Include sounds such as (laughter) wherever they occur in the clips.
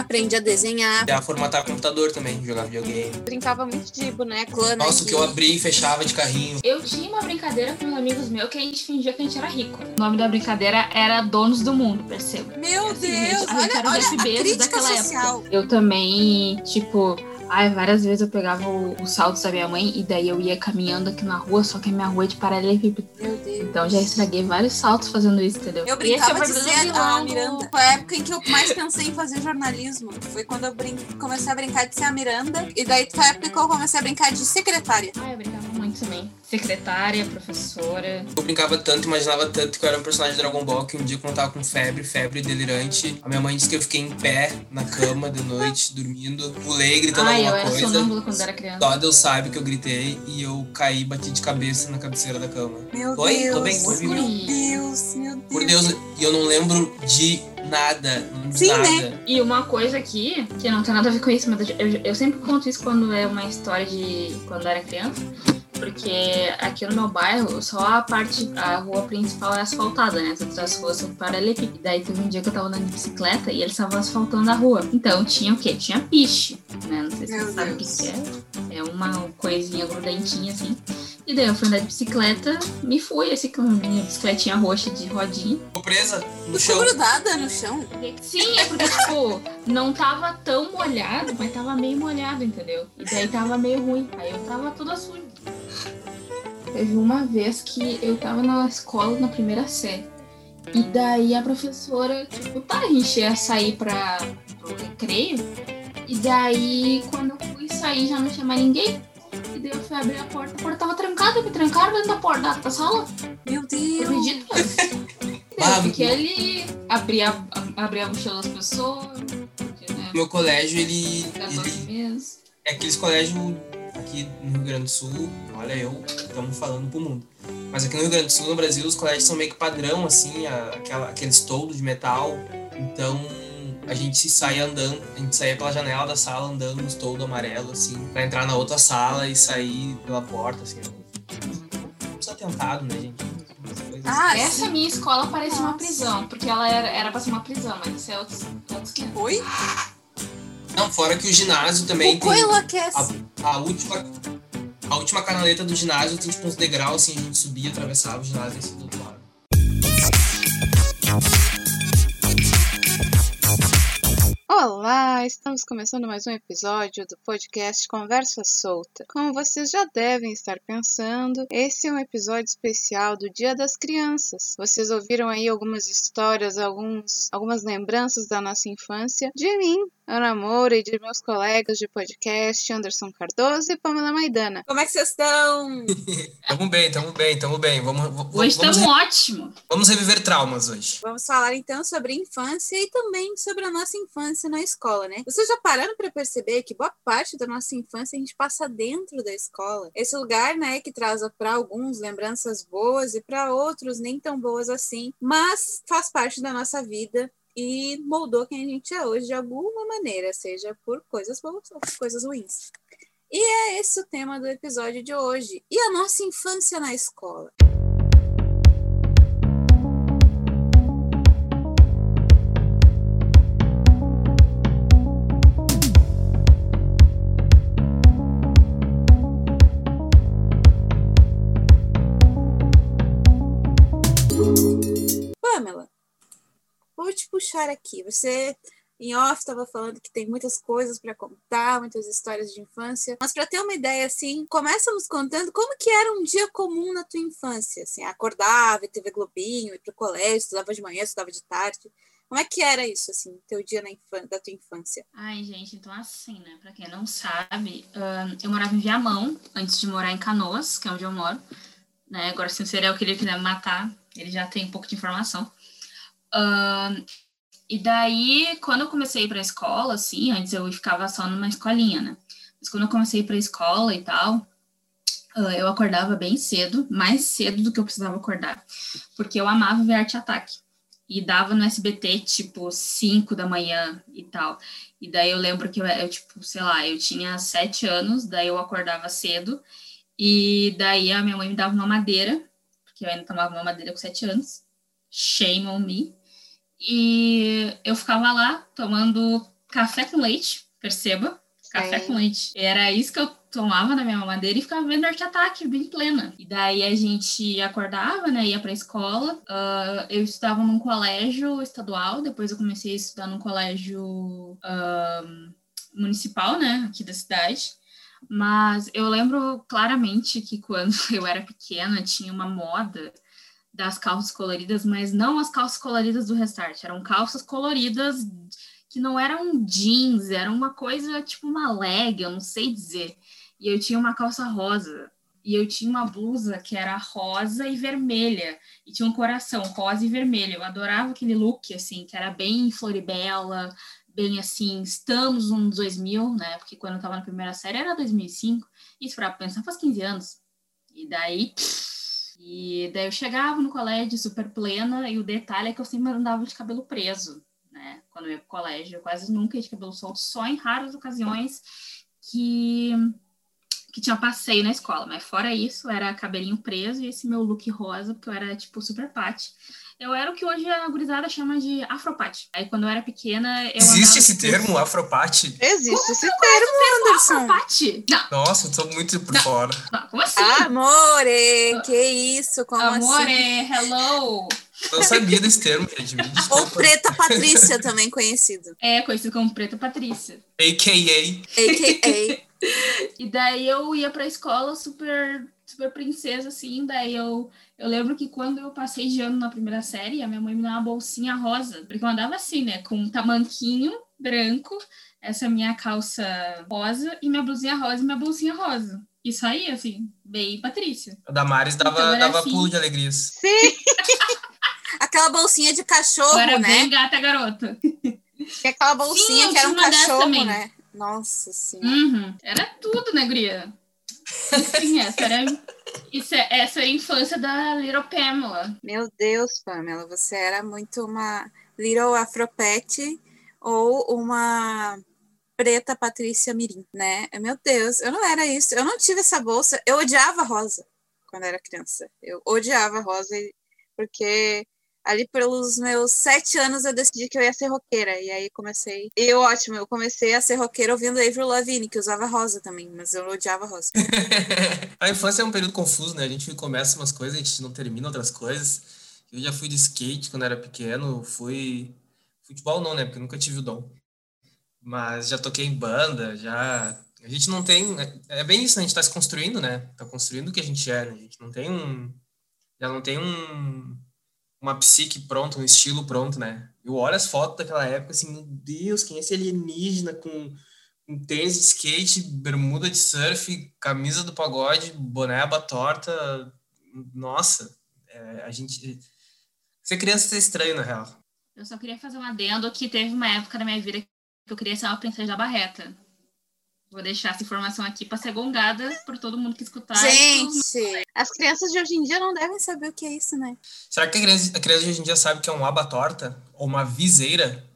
aprende a desenhar. A formatar computador também, jogar videogame. Brincava muito de boneco, né? Nossa, o que eu abri e fechava de carrinho. Eu tinha uma brincadeira com uns amigos meus que a gente fingia que a gente era rico. O nome da brincadeira era Donos do Mundo, perceba. Meu Assim, Deus, gente, olha, olha a crítica daquela social. época. Eu também, tipo, ai, várias vezes eu pegava o- os saltos da minha mãe e daí eu ia caminhando aqui na rua, só que a minha rua é de paralelepípedo. Meu Deus. Então já estraguei vários saltos fazendo isso, entendeu? Eu é brincava de ser a Miranda. Foi a época em que eu mais pensei em fazer jornalismo. Foi quando eu brin- comecei a brincar de ser a Miranda. E daí foi a época que eu comecei a brincar de secretária. Ah, eu brincava muito também. Secretária, professora. Eu brincava tanto, imaginava tanto que eu era um personagem de Dragon Ball que um dia quando eu tava com febre, febre delirante, a minha mãe disse que eu fiquei em pé na cama de noite, (laughs) dormindo, pulei gritando Ai, eu alguma era coisa. sonâmbula quando era criança. Só Deus sabe que eu gritei e eu caí e bati de cabeça na cabeceira da cama. Meu Oi? Deus. Tô bem? Meu Deus, meu Deus. Por Deus, e eu não lembro de nada. Sim, nada. né? E uma coisa aqui, que não tem nada a ver com isso, mas eu, eu sempre conto isso quando é uma história de quando eu era criança. Porque aqui no meu bairro, só a parte, a rua principal é asfaltada, né? As outras ruas são paralelepípedas. Daí teve um dia que eu tava andando de bicicleta e eles estavam asfaltando a rua. Então tinha o quê? Tinha piche, né? Não sei se Meu você sabe o que, Deus. que é. É uma coisinha grudentinha assim. E daí eu fui andar de bicicleta, me fui, assim, com a minha bicicletinha roxa de rodinha. Ficou presa no chão. grudada no chão? Sim, é porque, tipo, não tava tão molhado, mas tava meio molhado, entendeu? E daí tava meio ruim. Aí eu tava toda suja. Teve uma vez que eu tava na escola na primeira série. E daí a professora, tipo, tá, a gente ia sair pra, pro recreio. E daí, quando eu fui sair, já não tinha mais ninguém. E daí eu fui abrir a porta, a porta tava trancada, me trancaram dentro da porta da, sala. Meu (laughs) Eu Deus. acredito. Ah, Eu fiquei ali, abri a, abri a mochila das pessoas. porque, né, Meu colégio, ele, ele é aqueles colégios aqui no Rio Grande do Sul, olha eu, estamos falando pro mundo. Mas aqui no Rio Grande do Sul, no Brasil, os colégios são meio que padrão, assim, a- aquela, aqueles toldos de metal. Então a gente saía andando, a gente saía pela janela da sala andando nos toldos amarelos, assim, pra entrar na outra sala e sair pela porta, assim. Não precisa atentado, né, gente? Ah, Essa minha escola parece uma Nossa. prisão, porque ela era, era pra ser uma prisão, mas isso é outros, outros que Oi? Não, fora que o ginásio também O tem. coelho aquece. A, a última. A última canaleta do ginásio tem tipo uns degraus assim, a gente subia, atravessava o ginásio e descia do outro lado. Olá, estamos começando mais um episódio do podcast Conversa Solta. Como vocês já devem estar pensando, esse é um episódio especial do Dia das Crianças. Vocês ouviram aí algumas histórias, alguns, algumas lembranças da nossa infância de mim, Ana Moura, e de meus colegas de podcast, Anderson Cardoso e Pamela Maidana. Como é que vocês estão? (laughs) Tamo bem, tamo bem, tamo bem. Vamos, vamos, Hoje vamos, estamos re- ótimo. vamos reviver traumas hoje. Vamos falar então sobre infância e também sobre a nossa infância na escola, né? Vocês já pararam para perceber que boa parte da nossa infância a gente passa dentro da escola? Esse lugar, né, que traz para alguns lembranças boas e para outros nem tão boas assim, mas faz parte da nossa vida e moldou quem a gente é hoje de alguma maneira, seja por coisas boas ou por coisas ruins. E é esse o tema do episódio de hoje. E a nossa infância na escola? Pamela, vou te puxar aqui. Você em off estava falando que tem muitas coisas para contar, muitas histórias de infância. Mas para ter uma ideia assim, começa nos contando como que era um dia comum na tua infância, assim, acordava, TV Globinho, ir pro colégio, estudava de manhã, estudava de tarde. Como é que era isso assim, teu dia na da tua infância? Ai, gente, então assim, né? Pra quem não sabe, ahn, eu morava em Viamão, antes de morar em Canoas, que é onde eu moro. Né? Agora, se o serial killer quiser me matar, ele já tem um pouco de informação. Ahn, e daí, quando eu comecei a ir pra escola, assim, antes eu ficava só numa escolinha, né? Mas quando eu comecei a ir pra escola e tal, ah, eu acordava bem cedo, mais cedo do que eu precisava acordar, porque eu amava ver Arte Ataque. E dava no SBT, tipo, 5 da manhã e tal. E daí eu lembro que eu, eu, tipo, sei lá, eu tinha sete anos, daí eu acordava cedo, e daí a minha mãe me dava uma madeira, porque eu ainda tomava uma madeira com sete anos. Shame on me. E eu ficava lá tomando café com leite, perceba. Café É. com leite. Era isso que eu tomava na minha mamadeira e ficava vendo arte ataque, bem plena. E daí a gente acordava, né? Ia pra escola. Ah, eu estudava num colégio estadual, depois eu comecei a estudar num colégio ah, municipal, né? Aqui da cidade. Mas eu lembro claramente que quando (laughs) eu era pequena tinha uma moda das calças coloridas, mas não as calças coloridas do Restart, eram calças coloridas que não eram jeans, era uma coisa tipo uma leg, eu não sei dizer. E eu tinha uma calça rosa. E eu tinha uma blusa que era rosa e vermelha. E tinha um coração rosa e vermelho. Eu adorava aquele look, assim, que era bem Floribela, bem assim, estamos nos 2000, né? Porque quando eu tava na primeira série era 2005. Isso pra pensar faz 15 anos. E daí... E daí eu chegava no colégio super plena e o detalhe é que eu sempre andava de cabelo preso, né? Quando eu ia pro colégio, eu quase nunca ia de cabelo solto, só em raras ocasiões que que tinha passeio na escola, mas fora isso, era cabelinho preso e esse meu look rosa, porque eu era, tipo, super pati. Eu era o que hoje a gurizada chama de afropate. Aí, quando eu era pequena, eu Existe esse termo, afropate? Existe esse termo, Anderson. Afropate? Não, Nossa, eu tô muito por Não. fora. não, como assim? Amore, que isso? Como Amore, assim? hello! Eu não sabia desse termo, gente. Ou. Preta (laughs) Patrícia, também conhecido. É, conhecido como Preta Patrícia. AKA. A.K.A. E daí eu ia pra escola super, super princesa, assim. Daí eu, eu lembro que quando eu passei de ano na primeira série, a minha mãe me deu uma bolsinha rosa. Porque eu andava assim, né? Com um tamanquinho branco, essa minha calça rosa, e minha blusinha rosa e minha bolsinha rosa. Isso aí, assim, bem Patrícia. A Damares dava, Então dava assim. pulo de alegrias. Sim, (laughs) Aquela bolsinha de cachorro, era né? bem gata garota. Que é aquela bolsinha Sim, que era eu um cachorro, também. né? Nossa senhora. Uhum. Era tudo, né, guria? Sim, essa era, isso é, essa era a infância da Little Pamela. Meu Deus, Pamela, você era muito uma Little Afropete ou uma Preta Patrícia Mirim, né? Meu Deus, eu não era isso. Eu não tive essa bolsa. Eu odiava rosa quando era criança. Eu odiava rosa porque ali pelos meus sete anos eu decidi que eu ia ser roqueira. E aí comecei. E ótimo, eu comecei a ser roqueira ouvindo Avril Lavigne, que usava rosa também, mas eu odiava rosa. (laughs) a infância é um período confuso, né? A gente começa umas coisas, a gente não termina outras coisas. Eu já fui de skate quando era pequeno, fui. Futebol não, né? Porque eu nunca tive o dom. Mas já toquei em banda, já. A gente não tem. É bem isso, né? A gente tá se construindo, né? Tá construindo o que a gente é, né? A gente não tem um. Já não tem um. Uma psique pronta, um estilo pronto, né? Eu olho as fotos daquela época assim, meu Deus, quem é esse alienígena com um tênis de skate, bermuda de surf, camisa do pagode, boné aba torta. Nossa, é, a gente. Ser criança é estranho, na real. Eu só queria fazer um adendo que teve uma época da minha vida que eu queria ser uma princesa da barreta. Vou deixar essa informação aqui para ser gongada por todo mundo que escutar. Gente, as crianças de hoje em dia não devem saber o que é isso, né? Será que a criança, a criança de hoje em dia sabe que é um aba torta? Ou uma viseira?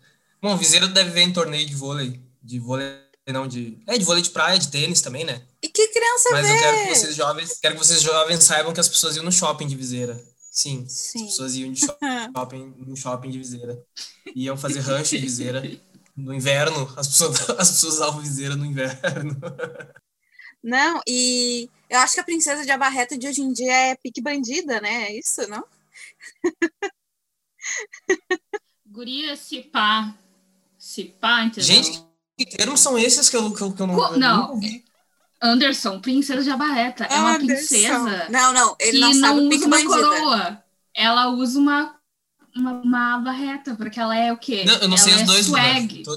Bom, viseira deve ver em torneio de vôlei. De vôlei, não, de. É, de vôlei de praia, de tênis também, né? E que criança Mas vê? eu quero que vocês jovens, quero que vocês jovens saibam que as pessoas iam no shopping de viseira. Sim, as Sim. pessoas iam de (laughs) shopping, no shopping de viseira. Iam fazer rancho de viseira. (laughs) No inverno, as pessoas, (laughs) as pessoas usavam viseira no inverno. Não, e eu acho que a princesa de Abarreta de hoje em dia é pique bandida, né? É isso, não? Guria, se pá. Se pá, entendeu? Gente, que termos são esses que eu, que eu, que eu não, Co- eu não. Anderson, princesa de Abarreta. É uma Anderson. princesa Não, não, ele que não sabe o usa uma bandida. coroa. Ela usa uma, uma, uma barreta, porque ela é o quê? Não, eu não ela sei os é dois. swag. Tô,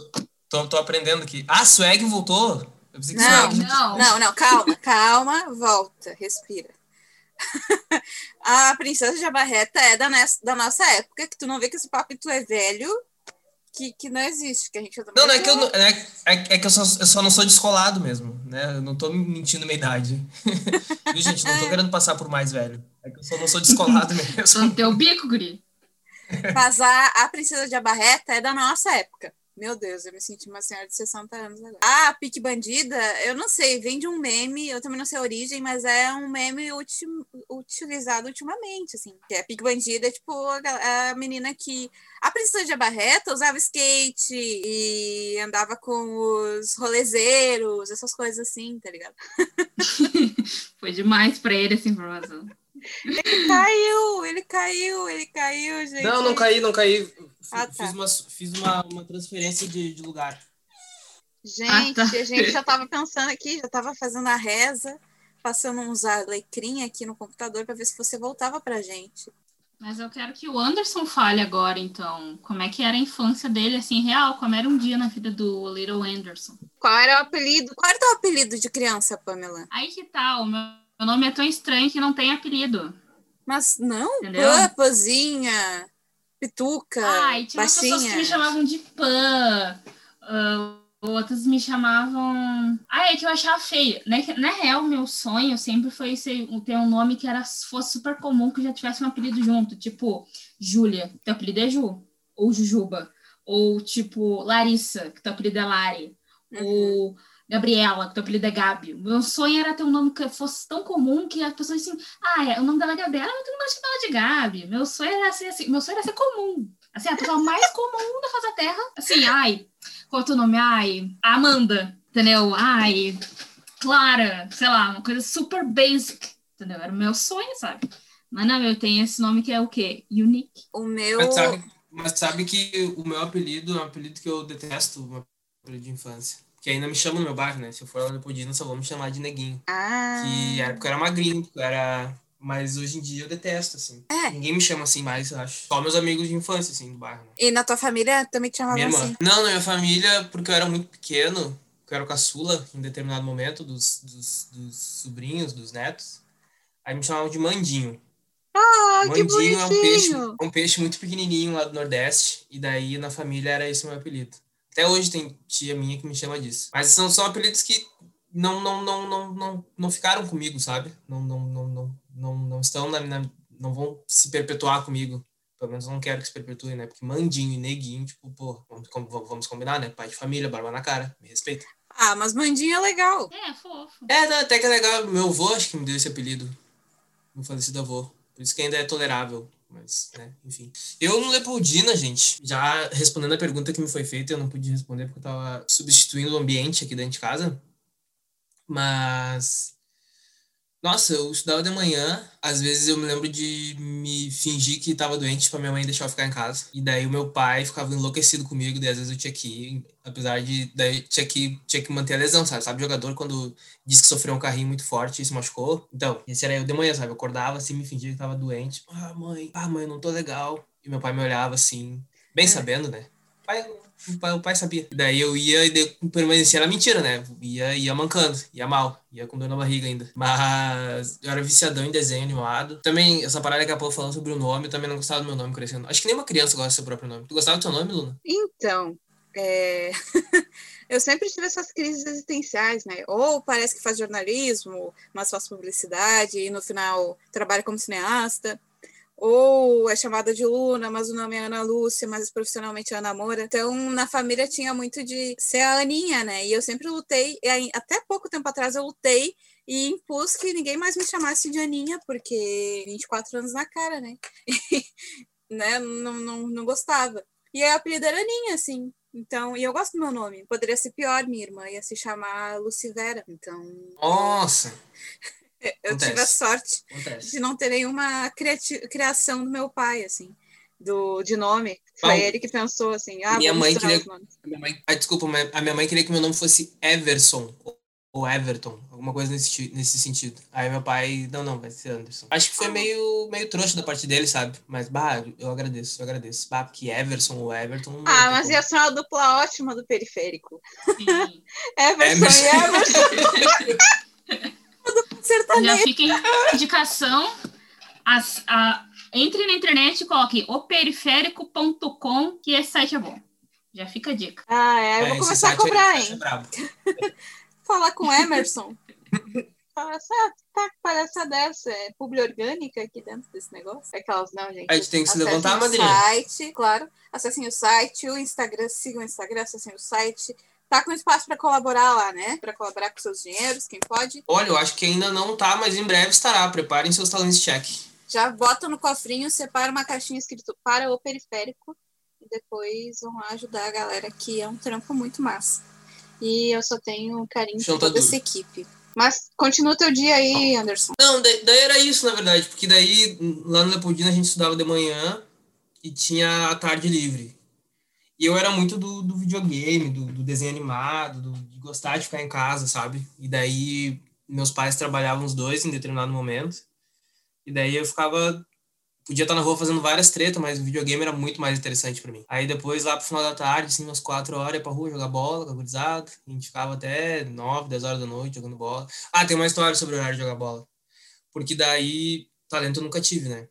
tô, tô aprendendo aqui. Ah, swag voltou? Eu pensei que Não, swag. Não, Não, não, calma, calma, volta, respira. (laughs) a princesa de Abarreta é da, nes- da nossa época, que tu não vê que esse papo tu é velho, que, que não existe, que a gente tá Não, não é que eu, não- é, é, é que eu só, eu só não sou descolado mesmo, né? Eu não tô mentindo minha idade. (laughs) Viu, gente? Não tô querendo passar por mais velho. É que eu só não sou descolado (laughs) mesmo. no teu bico, guri. Mas a, princesa de Abarreta é da nossa época. Meu Deus, eu me senti uma senhora de 60 anos agora. Ah, Pique Bandida, eu não sei, vem de um meme, eu também não sei a origem, mas é um meme uti utilizado ultimamente, assim. Que é Pique Bandida, é tipo a, a menina que. A princesa de Abarreta usava skate e andava com os rolezeiros, essas coisas assim, tá ligado? (laughs) Foi demais pra ele essa informação. Ele caiu, ele caiu, ele caiu, gente. Não, não caí, não caí. Ah, tá. Fiz, uma, fiz uma, uma transferência de, de lugar. Gente, Ah, tá. a gente já tava pensando aqui, já tava fazendo a reza, passando uns alecrim aqui no computador para ver se você voltava pra gente. Mas eu quero que o Anderson fale agora, então. Como é que era a infância dele, assim, real? Como era um dia na vida do Little Anderson? Qual era o apelido? Qual era o apelido de criança, Pamela? Aí que tal? Meu, meu nome é tão estranho que não tem apelido. Mas não? Pã, Pãzinha, Pituca, Ai, tinha umas pessoas que me Baixinha. chamavam de Pan. ah, outras me chamavam. Ah, é que eu achava feio. Que, Na real, meu sonho sempre foi ser, ter um nome que era, fosse super comum, que já tivesse um apelido junto. Tipo, Júlia, que teu apelido é Ju. Ou Jujuba. Ou tipo, Larissa, que teu apelido é Lari. Uhum. Ou Gabriela, que teu apelido é Gabi. Meu sonho era ter um nome que fosse tão comum que as pessoas assim, ah, é, o nome dela é Gabriela, mas todo mundo chama ela de Gabi. Meu sonho era ser assim, meu sonho era ser comum. Assim, a pessoa mais comum da face da Terra. Assim, ai, qual é o teu nome? Ai, Amanda, entendeu? Ai, Clara, sei lá, uma coisa super basic, entendeu? Era o meu sonho, sabe? Mas não, eu tenho esse nome que é o quê? Unique. O meu. Mas sabe, mas sabe que o meu apelido é um apelido que eu detesto, meu apelido de infância. Que ainda me chamam no meu bairro, né? Se eu for lá no Leopoldina, só vão me chamar de neguinho. Ah. Que era porque eu era magrinho, eu era... Mas hoje em dia eu detesto, assim. É. Ninguém me chama assim mais, eu acho. Só meus amigos de infância, assim, do bairro. né? E na tua família também te chamavam assim? Não, na minha família, porque eu era muito pequeno, que eu era o caçula em determinado momento dos, dos, dos sobrinhos, dos netos. Aí me chamavam de Mandinho. Ah, que Mandinho é um peixe, é um peixe muito pequenininho lá do Nordeste, e daí na família era esse o meu apelido. Até hoje tem tia minha que me chama disso. Mas são só apelidos que não não não não não, não ficaram comigo, sabe? Não não não não não, não estão na, na não vão se perpetuar comigo. Pelo menos eu não quero que se perpetuem, né? Porque mandinho e neguinho, tipo, pô, vamos, vamos combinar, né? Pai de família, barba na cara, me respeita. Ah, mas Mandinho é legal. É, fofo. É, não, até que é legal. Meu avô acho que me deu esse apelido. Meu falecido avô. Por isso que ainda é tolerável. Mas, né, enfim. Eu no Leopoldina, gente, já respondendo a pergunta que me foi feita, eu não pude responder porque eu tava substituindo o ambiente aqui dentro de casa. Mas. Nossa, eu estudava de manhã, às vezes eu me lembro de me fingir que tava doente pra minha mãe deixar eu ficar em casa. E daí o meu pai ficava enlouquecido comigo, daí às vezes eu tinha que ir, apesar de daí tinha que, tinha que manter a lesão, sabe? Sabe, jogador quando diz que sofreu um carrinho muito forte e se machucou? Então, esse era eu de manhã, sabe? Eu acordava assim, me fingia que tava doente. Ah, mãe, ah, mãe, não tô legal. E meu pai me olhava assim, bem sabendo, né? Pai, o pai, o pai sabia. Daí eu ia e permanecia na mentira, né? Ia, ia mancando, ia mal, ia com dor na barriga ainda. Mas eu era viciadão em desenho animado. Também, essa parada que a Paula falando sobre o nome, eu também não gostava do meu nome crescendo. Acho que nenhuma criança gosta do seu próprio nome. Tu gostava do teu nome, Luna? Então, é, (laughs) eu sempre tive essas crises existenciais, né? Ou parece que faz jornalismo, mas faz publicidade e no final trabalha como cineasta. Ou é chamada de Luna, mas o nome é Ana Lúcia, mas profissionalmente é Ana Moura. Então, na família tinha muito de ser a Aninha, né? E eu sempre lutei, e até pouco tempo atrás eu lutei e impus que ninguém mais me chamasse de Aninha, porque 24 anos na cara, né? (laughs) né? Não, não, não gostava. E o apelido era Aninha, assim. Então, e eu gosto do meu nome. Poderia ser pior, minha irmã ia se chamar Lucivera. Então, Nossa! Eu tive a Acontece. sorte Acontece. de não ter nenhuma criati- criação do meu pai, assim, do, de nome. Foi Bom, ele que pensou, assim, ah, minha mãe queria- minha mãe, ah, desculpa, mas a minha mãe queria que meu nome fosse Everson ou- Everton, alguma coisa nesse, nesse sentido. Aí meu pai, não, não, vai ser Anderson. Acho que foi meio, meio trouxa da parte dele, sabe? Mas, bah, eu agradeço, eu agradeço. Bah, porque Everson ou Everton. Ah, mas como. ia ser uma dupla ótima do periférico. Sim. (laughs) Everson Emerson. e (laughs) Everson. Já fica em indicação. As, a, entre na internet e coloque operiférico.com, que esse site é bom. Já fica a dica. Ah, é, eu É, vou esse começar a aí- cobrar, é hein? brabo. (laughs) Falar com o Emerson. fala assim, ah, tá, dessa, é publi orgânica aqui dentro desse negócio. Aquelas, não, gente. A gente tem que se levantar, madrinha. site, claro. Acessem o site, o Instagram, sigam o Instagram, acessem o site. Tá com espaço para colaborar lá, né? Para colaborar com seus dinheiros, quem pode. Olha, eu acho que ainda não tá, mas em breve estará. Preparem seus talentos check. Já bota no cofrinho, separa uma caixinha escrito para o periférico e depois vão lá ajudar a galera, que é um trampo muito massa. E eu só tenho carinho por toda essa equipe. Mas continua o teu dia aí, Anderson. Não, da- daí era isso, na verdade, porque daí lá no Leopoldina a gente estudava de manhã e tinha a tarde livre. E eu era muito do, do videogame, do, do desenho animado, do- de gostar de ficar em casa, sabe? E daí meus pais trabalhavam os dois em determinado momento. E daí eu ficava. Podia estar na rua fazendo várias tretas, mas o videogame era muito mais interessante pra mim. Aí depois, lá pro final da tarde, assim, umas quatro horas, ia pra rua jogar bola com a. A gente ficava até nove, dez horas da noite jogando bola. Ah, tem uma história sobre o horário de jogar bola. Porque daí, talento eu nunca tive, né?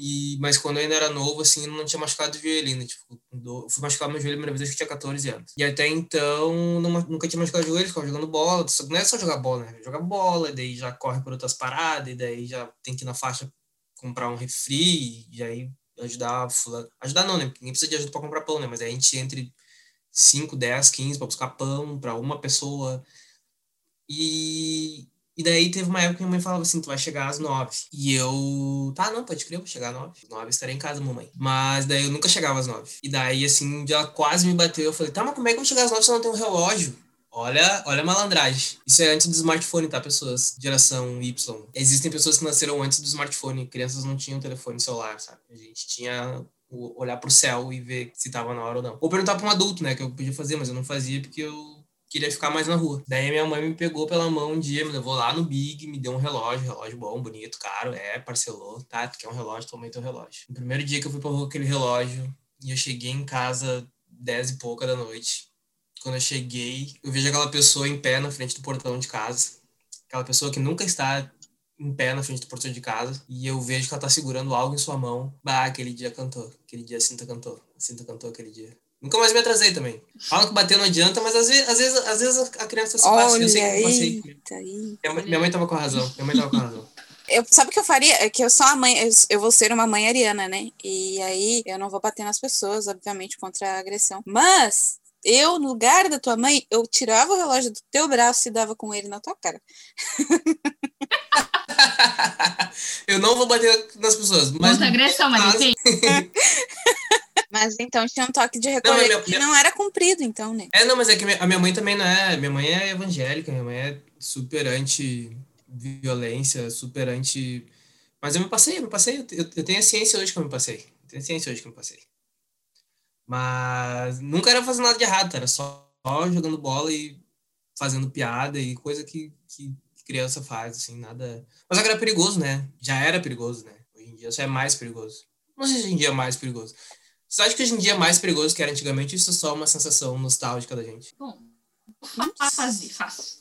E, mas quando eu ainda era novo, assim, eu não tinha machucado o joelho ainda. Tipo, do- fui machucar meu joelho a primeira vez, que tinha 14 anos. E até então, não nunca tinha machucado o joelho, ficava jogando bola. Não é só jogar bola, né? Jogar bola, e daí já corre por outras paradas, e daí já tem que ir na faixa comprar um refri, e aí ajudar fulano. Ajudar não, né? Porque ninguém precisa de ajuda pra comprar pão, né? Mas aí a gente entre 5, 10, 15 pra buscar pão pra uma pessoa. E, e daí teve uma época que minha mãe falava assim, tu vai chegar às nove. E eu, tá, não, pode crer, eu vou chegar às nove. Às nove estarei em casa, mamãe. Mas daí eu nunca chegava às nove. E daí, assim, ela quase me bateu. Eu falei, tá, mas como é que eu vou chegar às nove se eu não tenho um relógio? Olha, olha a malandragem. Isso é antes do smartphone, tá, pessoas? Geração Y. Existem pessoas que nasceram antes do smartphone. Crianças não tinham telefone celular, sabe? A gente tinha olhar pro céu e ver se tava na hora ou não. Ou perguntar pra um adulto, né? Que eu podia fazer, mas eu não fazia porque eu queria ficar mais na rua. Daí minha mãe me pegou pela mão um dia, me levou lá no Big, me deu um relógio, relógio bom, bonito, caro, é, parcelou, tá? Tu quer um relógio, tomei teu relógio. No primeiro dia que eu fui pra rua aquele relógio, e eu cheguei em casa dez e pouca da noite. Quando eu cheguei, eu vejo aquela pessoa em pé na frente do portão de casa. Aquela pessoa que nunca está em pé na frente do portão de casa. E eu vejo que ela tá segurando algo em sua mão. Bah, aquele dia cantou. Aquele dia a Cinta cantou. A Cinta cantou aquele dia. Nunca mais me atrasei também. Falam que bater não adianta, mas às vezes, às vezes, às vezes a criança se passa. Olha Eu sei que eu passei. tá aí. Minha mãe, tava com razão. Minha mãe tava com razão. (laughs) Eu, sabe o que eu faria? É que eu sou a mãe, eu, eu vou ser uma mãe ariana, né? E aí eu não vou bater nas pessoas, obviamente, contra a agressão. Mas eu, no lugar da tua mãe, eu tirava o relógio do teu braço e dava com ele na tua cara. (laughs) eu não vou bater nas pessoas, mas. Muita agressão, mas enfim. (laughs) Mas então tinha um toque de recolher minha- que minha- não era cumprido, então, né? É, não, mas é que a minha mãe também não é. Minha mãe é evangélica, minha mãe é super anti-violência, super anti. Mas eu me passei, eu me passei. Eu, eu tenho a ciência hoje que eu me passei. Eu tenho a ciência hoje que eu me passei. Mas nunca era fazendo nada de errado, era só jogando bola e fazendo piada e coisa que, que criança faz, assim, nada. Mas agora é perigoso, né? Já era perigoso, né? Hoje em dia só é mais perigoso. Não sei se hoje em dia é mais perigoso. Você acha que hoje em dia é mais perigoso que era antigamente ou isso é só uma sensação nostálgica da gente? Bom, fa- fazer, faço.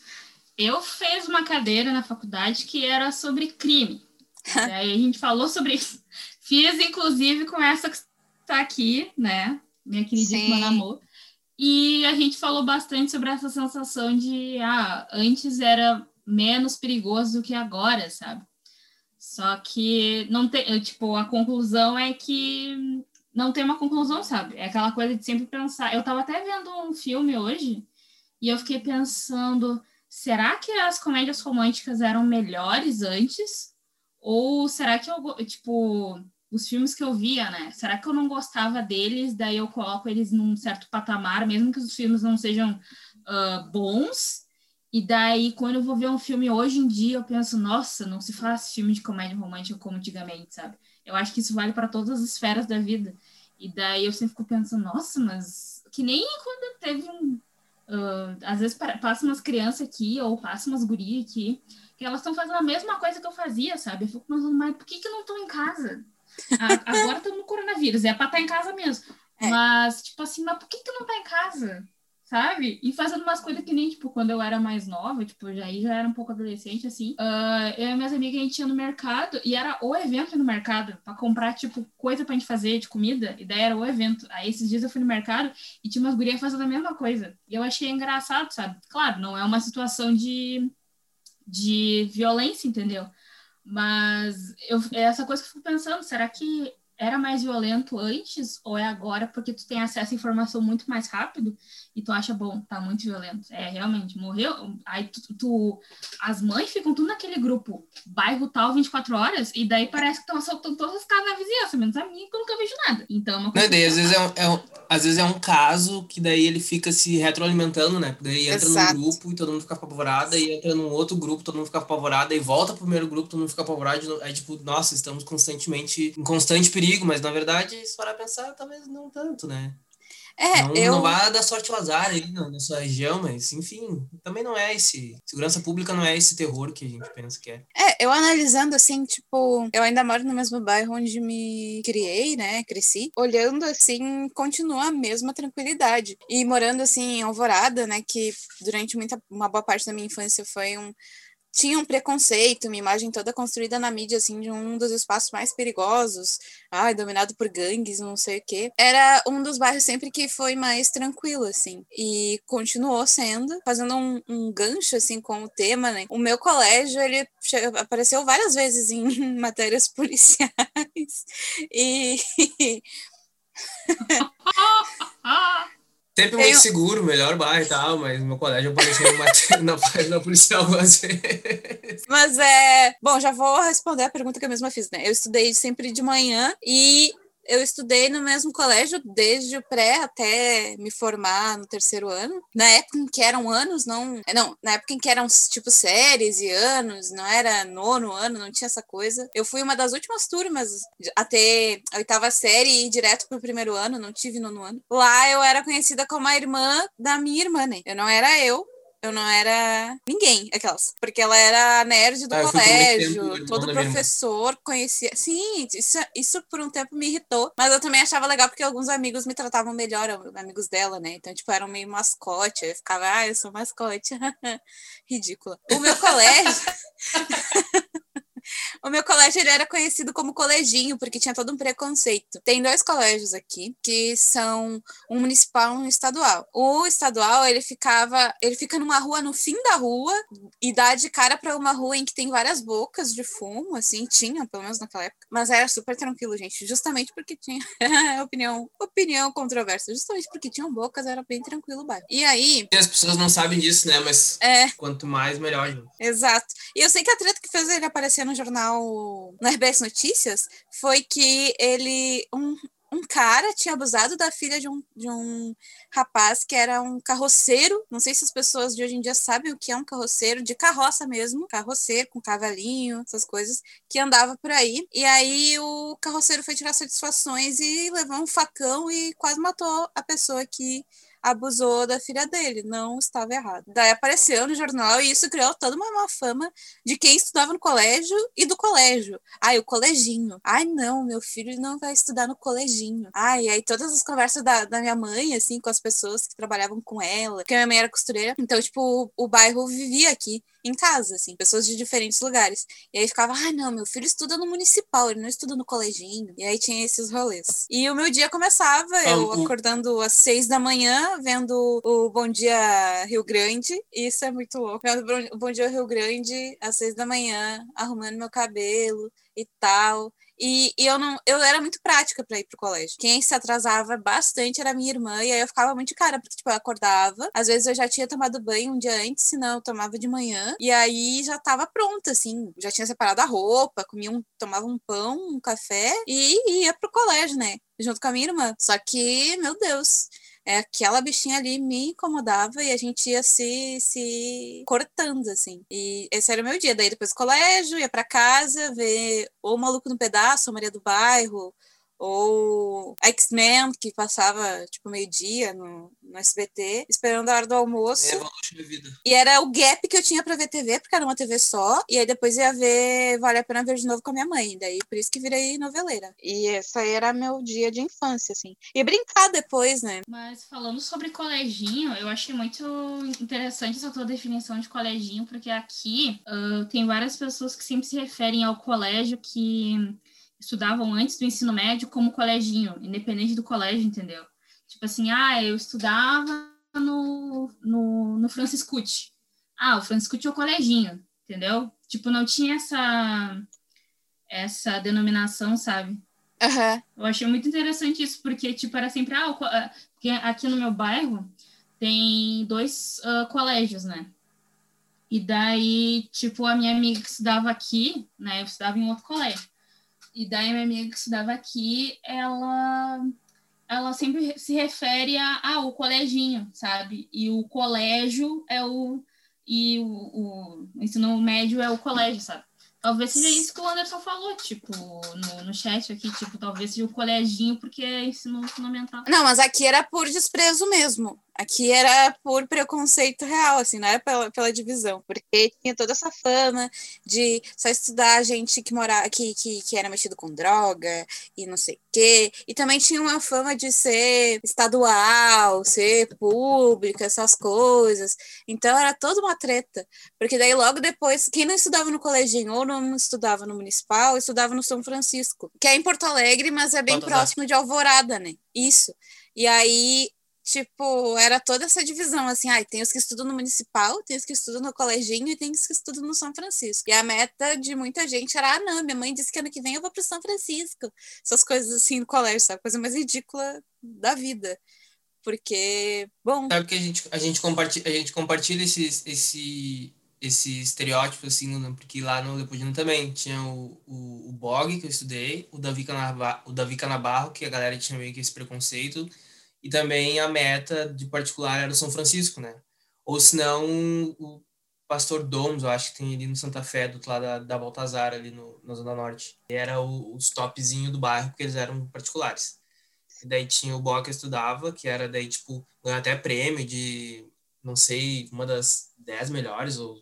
Eu fiz uma cadeira na faculdade que era sobre crime. (laughs) E aí a gente falou sobre isso. Fiz, inclusive, com essa que está aqui, né? Minha queridíssima Sim. Namor. E a gente falou bastante sobre essa sensação de, ah, antes era menos perigoso do que agora, sabe? Só que não tem, eu, tipo, a conclusão é que não tem uma conclusão, sabe? É aquela coisa de sempre pensar. Eu tava até vendo um filme hoje e eu fiquei pensando, será que as comédias românticas eram melhores antes? Ou será que eu, tipo, os filmes que eu via, né? Será que eu não gostava deles, daí eu coloco eles num certo patamar, mesmo que os filmes não sejam ah, bons? E daí, quando eu vou ver um filme hoje em dia, eu penso, nossa, não se faz filme de comédia romântica como antigamente, sabe? Eu acho que isso vale para todas as esferas da vida. E daí eu sempre fico pensando, nossa, mas que nem quando teve um. ah, às vezes pa- passa umas crianças aqui, ou passa umas gurias aqui, que elas estão fazendo a mesma coisa que eu fazia, sabe? Eu fico pensando, mas por que, que não estão em casa? A- agora estamos no coronavírus, é para estar em casa mesmo. É. Mas, tipo assim, mas por que, que não tá em casa? Sabe? E fazendo umas coisas que nem, tipo, quando eu era mais nova, tipo, já aí já era um pouco adolescente, assim. ah, eu e minhas amigas, a gente ia no mercado e era o evento no mercado pra comprar, tipo, coisa pra gente fazer de comida. E daí era o evento. Aí esses dias eu fui no mercado e tinha umas gurias fazendo a mesma coisa. E eu achei engraçado, sabe? Claro, não é uma situação de de violência, entendeu? Mas eu, essa coisa que eu fico pensando, será que era mais violento antes ou é agora porque tu tem acesso à informação muito mais rápido e tu acha bom, tá muito violento. É, realmente, morreu. Aí tu, tu as mães ficam tudo naquele grupo, bairro tal 24 horas, e daí parece que estão assaltando todas as casas da vizinhança, menos a minha, que eu nunca vejo nada. Então, é uma coisa. Não, daí, às, vezes é um, é um, às vezes é um caso que daí ele fica se retroalimentando, né? Daí entra Exato. num grupo e todo mundo fica apavorado, e entra num outro grupo, todo mundo fica apavorado, e volta pro primeiro grupo, todo mundo fica apavorado. É tipo, nossa, estamos constantemente em constante perigo perigo, mas na verdade, se parar pensar, talvez não tanto, né? É, não, eu... não vai dar sorte ao azar aí na sua região, mas enfim, também não é esse. Segurança pública não é esse terror que a gente pensa que é. É, eu analisando assim, tipo, eu ainda moro no mesmo bairro onde me criei, né? Cresci. Olhando assim, continua a mesma tranquilidade. E morando assim em Alvorada, né? Que durante muita, uma boa parte da minha infância foi um tinha um preconceito, uma imagem toda construída na mídia, assim, de um dos espaços mais perigosos, ai, dominado por gangues, não sei o quê. Era um dos bairros sempre que foi mais tranquilo, assim, e continuou sendo, fazendo um, um gancho, assim, com o tema, né? O meu colégio, ele apareceu várias vezes em (laughs) matérias policiais, e... (laughs) (laughs) Sempre muito eu... seguro, melhor bairro e tal, mas meu colégio apareceu (laughs) na página policial algumas vezes. Mas é. Bom, já vou responder a pergunta que eu mesma fiz, né? Eu estudei sempre de manhã e eu estudei no mesmo colégio desde o pré até me formar no terceiro ano. Na época em que eram anos, não. Não, na época em que eram tipo séries e anos, não era nono ano, não tinha essa coisa. Eu fui uma das últimas turmas até a oitava série e ir direto pro primeiro ano, não tive nono ano. Lá eu era conhecida como a irmã da minha irmã, né? Eu não era eu, eu não era ninguém, aquelas. Porque ela era nerd do ah, colégio, todo professor conhecia. Sim, isso, isso por um tempo me irritou. Mas eu também achava legal porque alguns amigos me tratavam melhor, amigos dela, né? Então, tipo, eram meio mascote. Eu ficava, ah, eu sou mascote. (laughs) Ridícula. O meu colégio. (laughs) (laughs) O meu colégio ele era conhecido como coleginho, porque tinha todo um preconceito. Tem dois colégios aqui, que são um municipal e um estadual. O estadual, ele ficava, ele fica numa rua no fim da rua e dá de cara para uma rua em que tem várias bocas de fumo, assim, tinha, pelo menos naquela época. Mas era super tranquilo, gente, justamente porque tinha (laughs) opinião, opinião controversa, justamente porque tinham bocas, era bem tranquilo o bairro. E aí, as pessoas não sabem disso, né? Mas é. quanto mais melhor, gente. Exato. E eu sei que a treta que fez ele aparecer no jornal no RBS Notícias foi que ele um, um cara tinha abusado da filha de um, de um rapaz que era um carroceiro. Não sei se as pessoas de hoje em dia sabem o que é um carroceiro, de carroça mesmo, carroceiro com cavalinho, essas coisas, que andava por aí. E aí o carroceiro foi tirar satisfações e levou um facão e quase matou a pessoa que abusou da filha dele, não estava errado. Daí apareceu no jornal e isso criou toda uma má fama de quem estudava no colégio e do colégio. Ai, o coleginho. Ai, não, meu filho não vai estudar no coleginho. Ai, aí todas as conversas da, da minha mãe, assim, com as pessoas que trabalhavam com ela, porque minha mãe era costureira, então, tipo, o, o bairro vivia aqui em casa, assim, pessoas de diferentes lugares. E aí ficava, ah, não, meu filho estuda no municipal, ele não estuda no coleginho. E aí tinha esses rolês. E o meu dia começava, eu acordando às seis da manhã, vendo o Bom Dia Rio Grande. Isso é muito louco. Vendo o Bom Dia Rio Grande às seis da manhã, arrumando meu cabelo e tal. E, e, eu não, eu era muito prática para ir pro colégio. Quem se atrasava bastante era minha irmã, e aí eu ficava muito cara, porque, tipo, eu acordava, às vezes eu já tinha tomado banho um dia antes, senão eu tomava de manhã, e aí já tava pronta, assim, já tinha separado a roupa, comia um, tomava um pão, um café, e ia pro colégio, né? Junto com a minha irmã. Só que, meu Deus, é, aquela bichinha ali me incomodava e a gente ia se, se cortando, assim. E esse era o meu dia. Daí depois do colégio, ia para casa, ver ou Maluco no Pedaço, ou Maria do Bairro, ou X-Men, que passava tipo meio-dia no, no SBT, esperando a hora do almoço. É, minha vida. E era o gap que eu tinha pra ver TV, porque era uma TV só, e aí depois ia ver Vale a Pena Ver de novo com a minha mãe. Daí por isso que virei noveleira. E esse aí era meu dia de infância, assim. E brincar depois, né? Mas falando sobre coleginho, eu achei muito interessante essa tua definição de coleginho, porque aqui uh, tem várias pessoas que sempre se referem ao colégio que estudavam antes do ensino médio como coleginho, independente do colégio, entendeu? Tipo assim, ah, eu estudava no, no, no Franciscute. Ah, o Franciscute é o coleginho. entendeu? Tipo, não tinha essa, essa denominação, sabe? Aham. Eu achei muito interessante isso, porque, tipo, era sempre, ah, o ah, porque aqui no meu bairro tem dois ah, colégios, né? E daí, tipo, a minha amiga que estudava aqui, né? Eu estudava em outro colégio. E daí, minha amiga que estudava aqui, ela, ela sempre se refere a, ah, o coleginho, sabe? E o colégio é o. E o, o ensino médio é o colégio, sabe? Talvez seja isso que o Anderson falou, tipo, no, no chat aqui, tipo, talvez seja o coleginho porque é ensino fundamental. Não, mas aqui era por desprezo mesmo. Aqui era por preconceito real, assim, não era pela, pela divisão. Porque tinha toda essa fama de só estudar gente que morava, que, que, que era mexido com droga e não sei o quê. E também tinha uma fama de ser estadual, ser pública, essas coisas. Então era toda uma treta. Porque daí logo depois, quem não estudava no coleginho ou não estudava no municipal, estudava no São Francisco, que é em Porto Alegre, mas é bem Baltazar. próximo de Alvorada, né? Isso. E aí, tipo, era toda essa divisão, assim, ai, tem os que estudam no municipal, tem os que estudam no coleginho e tem os que estudam no São Francisco. E a meta de muita gente era, ah, não, minha mãe disse que ano que vem eu vou pro São Francisco. Essas coisas assim no colégio, sabe? Coisa mais ridícula da vida. Porque, bom, Sabe que a gente, a gente compartilha, a gente compartilha esse, esse, esse estereótipo, assim, porque lá no Leopoldino também tinha o, o, o Bog, que eu estudei, o Davi, Canabarro, o Davi Canabarro, que a galera tinha meio que esse preconceito, e também a meta de particular era o São Francisco, né? Ou senão o Pastor Domos, eu acho que tem ali no Santa Fé, do outro lado da, da Baltazar, ali no, na Zona Norte. E era o, os topzinho do bairro, porque eles eram particulares. E daí tinha o Boa que eu estudava, que era daí, tipo, ganhou até prêmio de, não sei, uma das 10 melhores ou,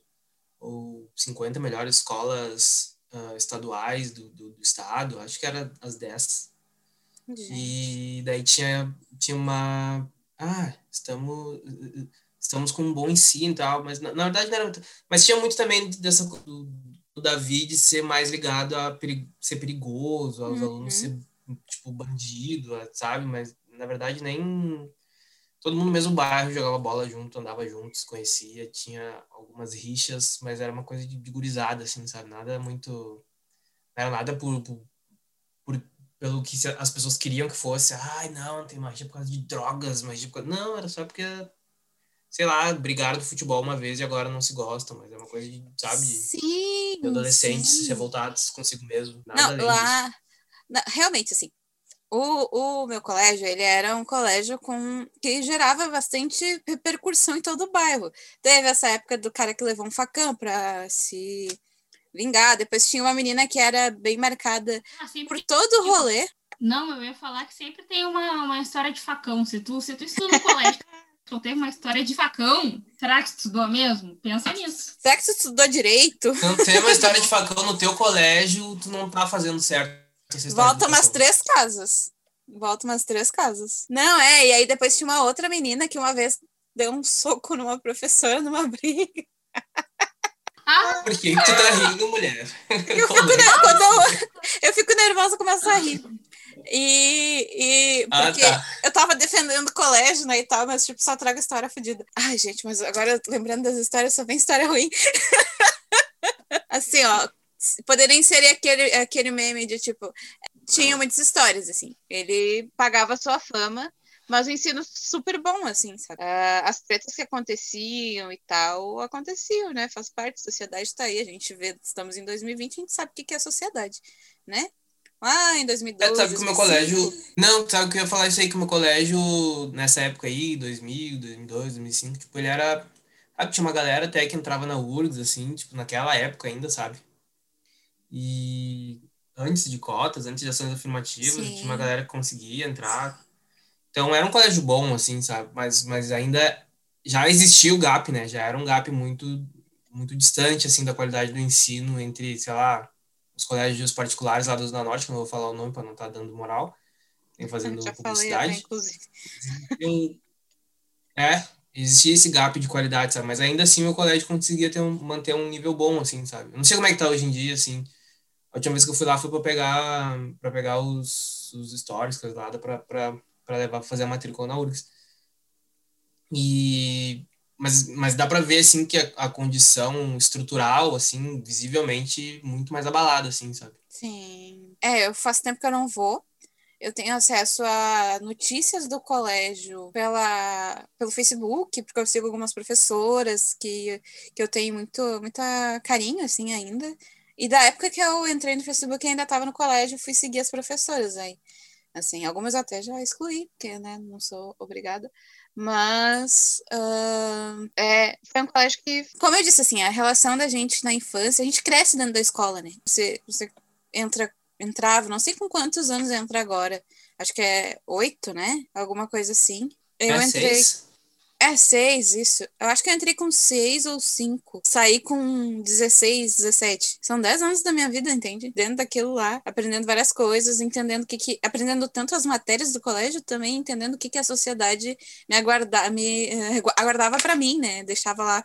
ou 50 melhores escolas ah, estaduais do, do, do estado, acho que era as 10. E daí tinha, tinha uma. Ah, estamos, estamos com um bom ensino e tal, mas na, na verdade não era. Mas tinha muito também dessa do, do Davi de ser mais ligado a peri- ser perigoso, aos Uhum. alunos ser tipo bandido, sabe? Mas na verdade nem. Todo mundo no mesmo bairro jogava bola junto, andava junto, se conhecia, tinha algumas rixas, mas era uma coisa de, de gurizada, assim, sabe? Nada muito. Não era nada por, por, por- pelo que as pessoas queriam que fosse. Ai, não, tem magia por causa de drogas, magia por causa... Não, era só porque, sei lá, brigaram do futebol uma vez e agora não se gostam, mas é uma coisa de, sabe, sim, de adolescentes sim. revoltados consigo mesmo. Nada Não, lá. não, realmente, assim. O, o meu colégio, ele era um colégio com que gerava bastante repercussão em todo o bairro. Teve essa época do cara que levou um facão para se vingar. Depois tinha uma menina que era bem marcada Ah, por todo o rolê. Não, eu ia falar que sempre tem uma, uma história de facão. Se tu, se tu estuda no colégio, (laughs) tu tem uma história de facão, será que tu estudou mesmo? Pensa nisso. Será que você estudou direito? Se não tem uma história de (laughs) facão no teu colégio, tu não tá fazendo certo. De Volta umas três casas. Volta umas três casas. Não, é, e aí depois tinha uma outra menina que uma vez deu um soco numa professora numa (laughs) briga. Ah, Por que tu tá rindo, mulher? Eu fico, ne- quando eu, eu fico nervosa, começo a rir. E, e Ah, porque tá. eu tava defendendo o colégio, né, e tal, mas tipo, só trago história fodida. Ai, gente, mas agora lembrando das histórias, só vem história ruim. (laughs) assim, ó, poderia inserir aquele, aquele meme de tipo, tinha muitas histórias, assim. Ele pagava sua fama, mas o ensino super bom, assim, sabe? Ah, as tretas que aconteciam e tal, aconteciam, né? Faz parte, a sociedade tá aí, a gente vê, estamos em 2020, a gente sabe o que é a sociedade, né? Lá em 2012, É, sabe que o meu 2005, colégio. Não, sabe que eu ia falar isso aí, que o meu colégio, nessa época aí, 2000, 2002, 2005, tipo, ele era. Sabe, tinha uma galera até que entrava na URGS, assim, tipo, naquela época ainda, sabe? E antes de cotas, antes de ações afirmativas, Sim. tinha uma galera que conseguia entrar. Então era um colégio bom, assim, sabe? Mas, mas ainda já existia o gap, né? Já era um gap muito, muito distante, assim, da qualidade do ensino entre, sei lá, os colégios particulares lá da Zona Norte, que eu não vou falar o nome para não estar dando moral, nem fazendo (laughs) Já falei, publicidade. inclusive. Eu- é, existia esse gap de qualidade, sabe? Mas ainda assim o meu colégio conseguia ter um, manter um nível bom, assim, sabe? Eu não sei como é que tá hoje em dia, assim. A última vez que eu fui lá foi para pegar para pegar os, os stories, coisa lá, para levar fazer a matrícula na URGS. E mas, mas dá para ver assim que a, a, condição estrutural assim visivelmente muito mais abalada assim sabe sim é eu faço tempo que eu não vou eu tenho acesso a notícias do colégio pela, pelo Facebook, porque eu sigo algumas professoras que, que eu tenho muito muita carinho, assim, ainda. E da época que eu entrei no Facebook, ainda estava no colégio, fui seguir as professoras aí. Assim, algumas até já excluí, porque, né, não sou obrigada. Mas uh, é, foi um colégio que, como eu disse, assim, a relação da gente na infância, a gente cresce dentro da escola, né? Você, você entra, entrava, não sei com quantos anos entra agora. Acho que é oito, né? Alguma coisa assim. Eu é entrei. Seis. É, seis, isso. Eu acho que eu entrei com seis ou cinco. Saí com 16, 17. São dez anos da minha vida, entende? Dentro daquilo lá, aprendendo várias coisas, entendendo o que, que aprendendo tanto as matérias do colégio, também entendendo o que, que a sociedade me, aguarda, me uh, aguardava para mim, né? Deixava lá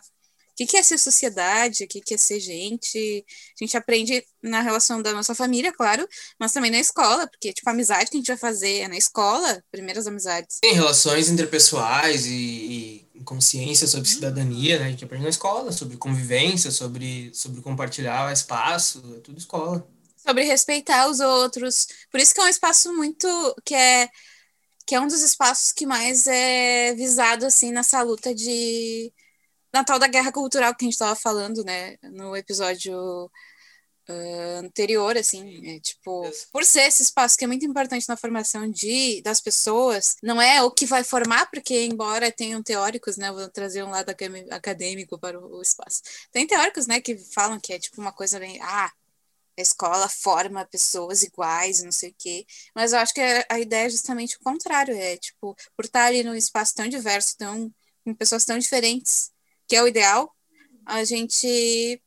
que, que é ser sociedade, o que, que é ser gente. A gente aprende na relação da nossa família, claro, mas também na escola, porque, tipo, a amizade que a gente vai fazer é na escola, primeiras amizades. Tem relações interpessoais e, e consciência sobre cidadania, né? A gente aprende na escola, sobre convivência, sobre, sobre compartilhar espaço, é tudo escola. Sobre respeitar os outros. Por isso que é um espaço muito. que é que é um dos espaços que mais é visado assim nessa luta de na tal da guerra cultural que a gente estava falando, né, no episódio uh, anterior, assim, é, tipo, por ser esse espaço que é muito importante na formação de das pessoas, não é o que vai formar, porque embora tenham teóricos, né, vou trazer um lado acadêmico para o espaço. Tem teóricos, né, que falam que é tipo uma coisa bem, ah, a escola forma pessoas iguais, não sei o quê. Mas eu acho que a ideia é justamente o contrário, é tipo, por estar ali num espaço tão diverso, tão com pessoas tão diferentes, que é o ideal, a gente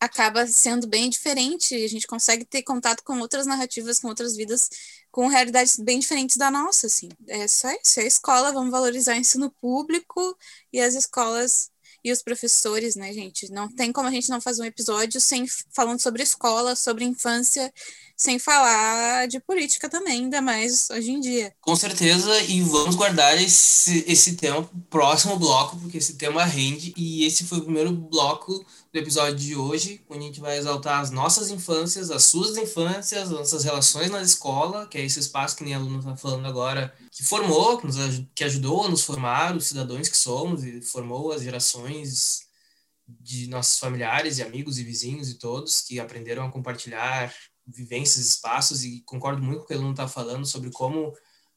acaba sendo bem diferente, a gente consegue ter contato com outras narrativas, com outras vidas, com realidades bem diferentes da nossa, assim. É só isso, é a escola, vamos valorizar o ensino público e as escolas e os professores, né, gente? Não tem como a gente não fazer um episódio sem falando sobre escola, sobre infância sem falar de política também, ainda mais hoje em dia. Com certeza, e vamos guardar esse, esse tema pro próximo bloco, porque esse tema rende, e esse foi o primeiro bloco do episódio de hoje, onde a gente vai exaltar as nossas infâncias, as suas infâncias, as nossas relações na escola, que é esse espaço que nem a aluna está falando agora, que formou, que, nos, que ajudou a nos formar, os cidadãos que somos, e formou as gerações de nossos familiares e amigos e vizinhos e todos que aprenderam a compartilhar vivências, espaços, e concordo muito com o que ele não está falando sobre como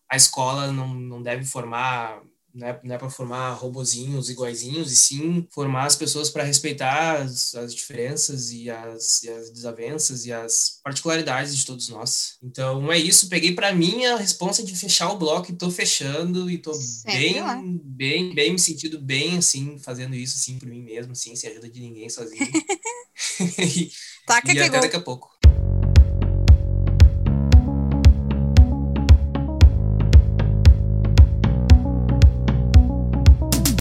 a escola não, não deve formar, não é, não é para formar robozinhos iguaizinhos, e sim formar as pessoas para respeitar as, as diferenças e as, e as desavenças e as particularidades de todos nós. Então é isso, peguei para mim a responsa de fechar o bloco e estou fechando e estou bem, bem, bem me sentindo bem assim, fazendo isso assim por mim mesmo, assim, sem ajuda de ninguém sozinho. (laughs) (laughs) e, Taca e até daqui a pouco.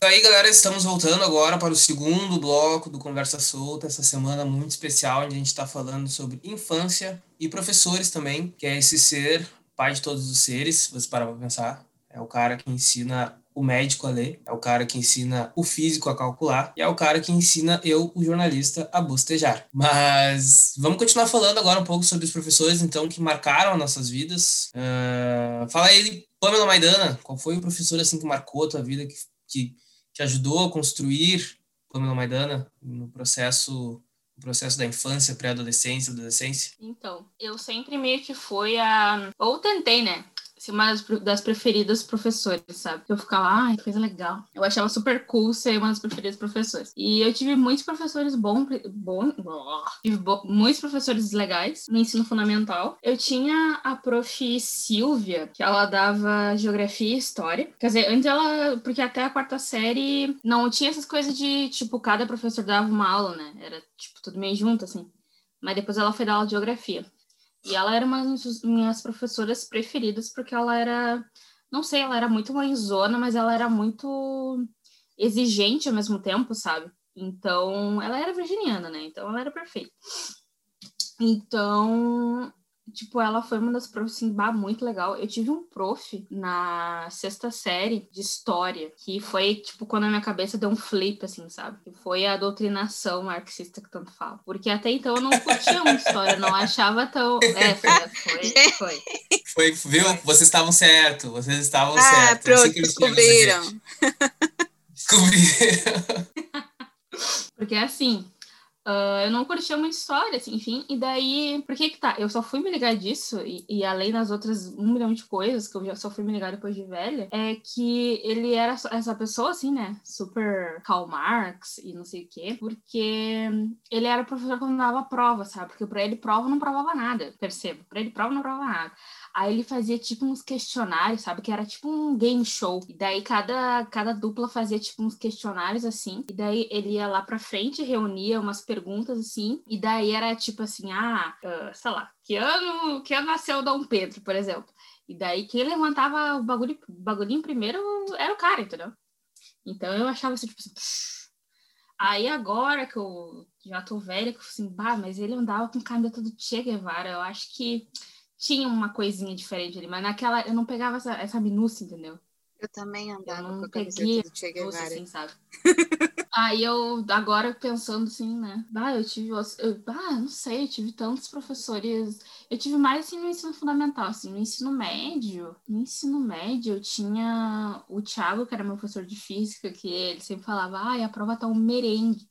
Aí, galera, estamos voltando agora para o segundo bloco do Conversa Solta, essa semana muito especial, onde a gente está falando sobre infância e professores também, que é esse ser, pai de todos os seres, se você parar para pensar. É o cara que ensina o médico a ler, é o cara que ensina o físico a calcular, e é o cara que ensina eu, o jornalista, a bostejar. Mas vamos continuar falando agora um pouco sobre os professores, então, que marcaram nossas vidas. Uh, fala aí, Pamela Maidana, qual foi o professor assim que marcou a tua vida, que, que te ajudou a construir, Pamela Maidana, no processo no processo da infância, pré-adolescência, adolescência? Então, eu sempre meio que fui a... Ou tentei, né? Uma das preferidas professores, sabe? Eu ficava, ai, que coisa legal. Eu achava super cool ser uma das preferidas professores. E eu tive muitos professores bons, bom, tive bo muitos professores legais no ensino fundamental. Eu tinha a prof. Silvia, que ela dava geografia e história. Quer dizer, antes ela, porque até a quarta série não tinha essas coisas de, tipo, cada professor dava uma aula, né? Era, tipo, tudo meio junto, assim. Mas depois ela foi dar aula de geografia. E ela era uma das minhas professoras preferidas, porque ela era, não sei, ela era muito mãezona, mas ela era muito exigente ao mesmo tempo, sabe? Então, ela era virginiana, né? Então, ela era perfeita. Então, tipo, ela foi uma das profs, assim, bah, muito legal. Eu tive um prof na sexta série de história, que foi, tipo, quando a minha cabeça deu um flip, assim, sabe? Que foi a doutrinação marxista que tanto fala. Porque até então eu não curtia uma história, não achava tão... É, foi, foi, foi. Foi, viu? Vocês estavam certo, vocês estavam Ah, sei pronto, descobriram. Descobriram. (laughs) Porque assim, ah, eu não curtia uma história, assim, enfim, e daí, por que que tá? Eu só fui me ligar disso, e, e além das outras um milhão de coisas que eu já só fui me ligar depois de velha, é que ele era essa pessoa, assim, né, super Karl Marx e não sei o quê, porque ele era professor quando dava prova, sabe? Porque pra ele prova não provava nada, percebo, pra ele prova não provava nada. Aí ele fazia tipo uns questionários, sabe? Que era tipo um game show. E daí cada, cada dupla fazia tipo uns questionários assim. E daí ele ia lá pra frente, reunia umas perguntas assim. E daí era tipo assim: ah, ah, sei lá, que ano, que ano nasceu Dom Pedro, por exemplo. E daí quem levantava o bagulho, bagulhinho primeiro era o cara, entendeu? Então eu achava assim, tipo assim. Aí agora que eu já tô velha, que eu assim, bah, mas ele andava com camisa do Che Guevara. Eu acho que tinha uma coisinha diferente ali, mas naquela eu não pegava essa, essa minúcia, entendeu? Eu também andava não com a peguei do Che Guevara. assim, sabe? (laughs) Aí eu, agora pensando assim, né? Ah, eu tive, eu, ah, não sei, eu tive tantos professores. Eu tive mais assim no ensino fundamental, assim, no ensino médio. No ensino médio eu tinha o Thiago, que era meu professor de física, que ele sempre falava, ai, a prova tá um merengue.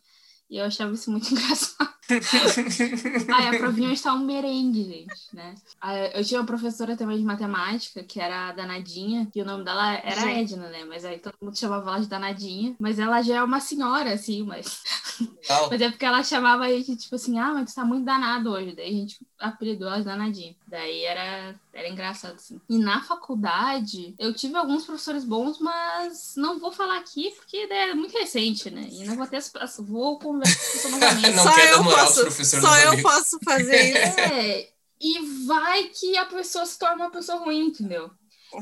E eu achava isso muito (laughs) engraçado. (laughs) Ai, a provinha está um merengue, gente, né? Aí Eu tinha uma professora também de matemática, que era a Danadinha, e o nome dela era Gente. Edna, né? Mas aí todo mundo chamava ela de Danadinha. Mas ela já é uma senhora, assim, mas... Legal. (laughs) Mas é porque ela chamava a gente, tipo assim, ah, mas tu tá muito danado hoje. Daí a gente apelidou ela de Danadinha. Daí era, era engraçado, assim. E na faculdade, eu tive alguns professores bons, mas não vou falar aqui, porque daí é muito recente, né? E não vou ter... Vou conversar com isso novamente. (laughs) Não só eu posso, só eu amigos. posso fazer isso. (laughs) É, e vai que a pessoa se torna uma pessoa ruim, entendeu?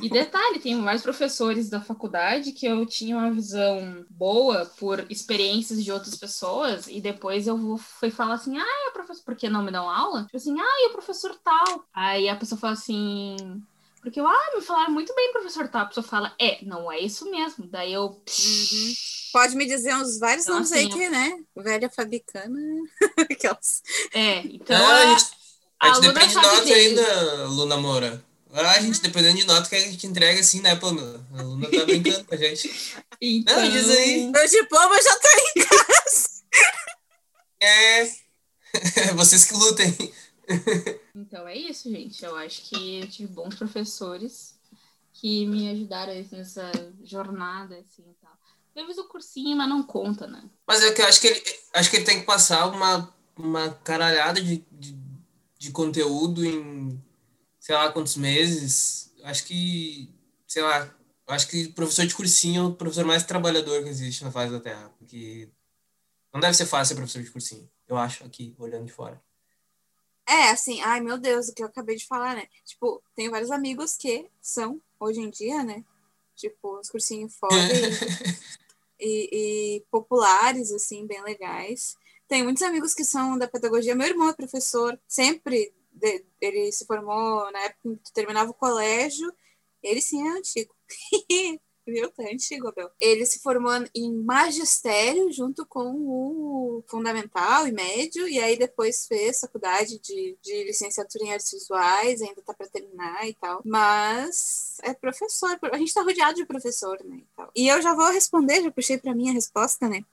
E detalhe, tem vários professores da faculdade que eu tinha uma visão boa por experiências de outras pessoas, e depois eu vou, fui falar assim, ah, é professor, por que não me dão aula? Tipo assim, ah, e o professor tal? Aí a pessoa fala assim, porque eu, ah, me falaram muito bem, professor tal. A pessoa fala, é, não é isso mesmo. Daí eu, Uhum. Pode me dizer uns vários Então, nomes aí assim, que, né? Velha Fabicana. (laughs) Aquelas. é, então. Ah, a gente, a gente depende de nota dele. ainda, Luna Moura. Ah, a gente dependendo de nota que a gente entrega assim, né, Pamela? A Luna tá brincando com a gente. Então, Não, diz aí. Meu diploma já tá em casa. É. (laughs) Vocês que lutem. (laughs) Então é isso, gente. Eu acho que eu tive bons professores que me ajudaram aí nessa jornada, assim tal. Eu fiz o cursinho, mas não conta, né? Mas é que eu acho que ele, acho que ele tem que passar uma, uma caralhada de, de, de conteúdo em sei lá quantos meses. Acho que, sei lá, acho que professor de cursinho é o professor mais trabalhador que existe na face da Terra. Porque não deve ser fácil ser professor de cursinho, eu acho, aqui, olhando de fora. É, assim, ai meu Deus, o que eu acabei de falar, né? Tipo, tenho vários amigos que são, hoje em dia, né? Tipo, os cursinhos fora (laughs) e, e populares, assim, bem legais. Tenho muitos amigos que são da pedagogia. Meu irmão é professor, sempre de- ele se formou na época que terminava o colégio. Ele sim é antigo. (laughs) Viu? Tá antigo, Abel. Ele se formou em magistério junto com o fundamental e médio, e aí depois fez faculdade de, de licenciatura em artes visuais, ainda tá para terminar e tal. Mas é professor, a gente tá rodeado de professor, né? E, tal. e eu já vou responder, já puxei para minha resposta, né?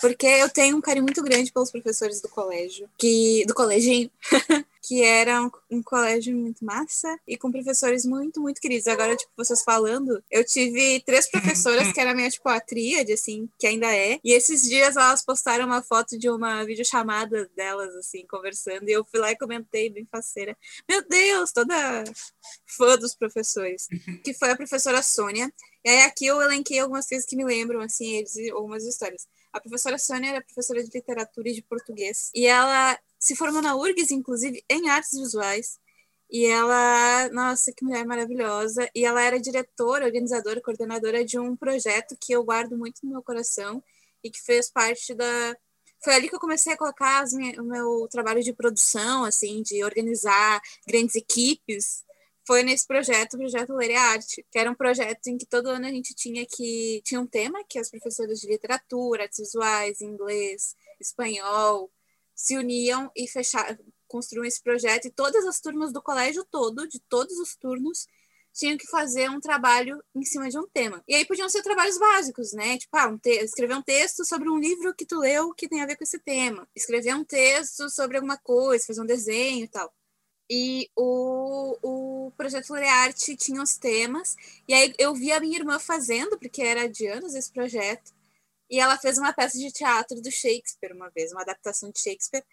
Porque eu tenho um carinho muito grande pelos professores do colégio, que do coleginho, (laughs) que era um, um colégio muito massa e com professores muito, muito queridos. Agora, tipo, vocês falando, eu tive três (laughs) professoras que era minha, tipo, a tríade, assim, que ainda é. E esses dias elas postaram uma foto de uma videochamada delas, assim, conversando, e eu fui lá e comentei, bem faceira. Meu Deus, toda fã dos professores. (laughs) Que foi a professora Sônia. E aí aqui eu elenquei algumas coisas que me lembram, assim, eles algumas histórias. A professora Sônia era professora de literatura e de português. E ela se formou na URGS, inclusive, em artes visuais. E ela, nossa, que mulher maravilhosa. E ela era diretora, organizadora, coordenadora de um projeto que eu guardo muito no meu coração e que fez parte da, foi ali que eu comecei a colocar o meu trabalho de produção, assim, de organizar grandes equipes. Foi nesse projeto, o projeto Ler Arte, que era um projeto em que todo ano a gente tinha que tinha um tema que as professoras de literatura, artes visuais, inglês, espanhol se uniam e fecharam, construíam esse projeto e todas as turmas do colégio todo, de todos os turnos, tinham que fazer um trabalho em cima de um tema. E aí podiam ser trabalhos básicos, né? Tipo, ah, um escrever um texto sobre um livro que tu leu que tem a ver com esse tema. Escrever um texto sobre alguma coisa, fazer um desenho e tal. E o, o projeto Arte tinha os temas. E aí eu vi a minha irmã fazendo, porque era de anos esse projeto. E ela fez uma peça de teatro do Shakespeare uma vez, uma adaptação de Shakespeare.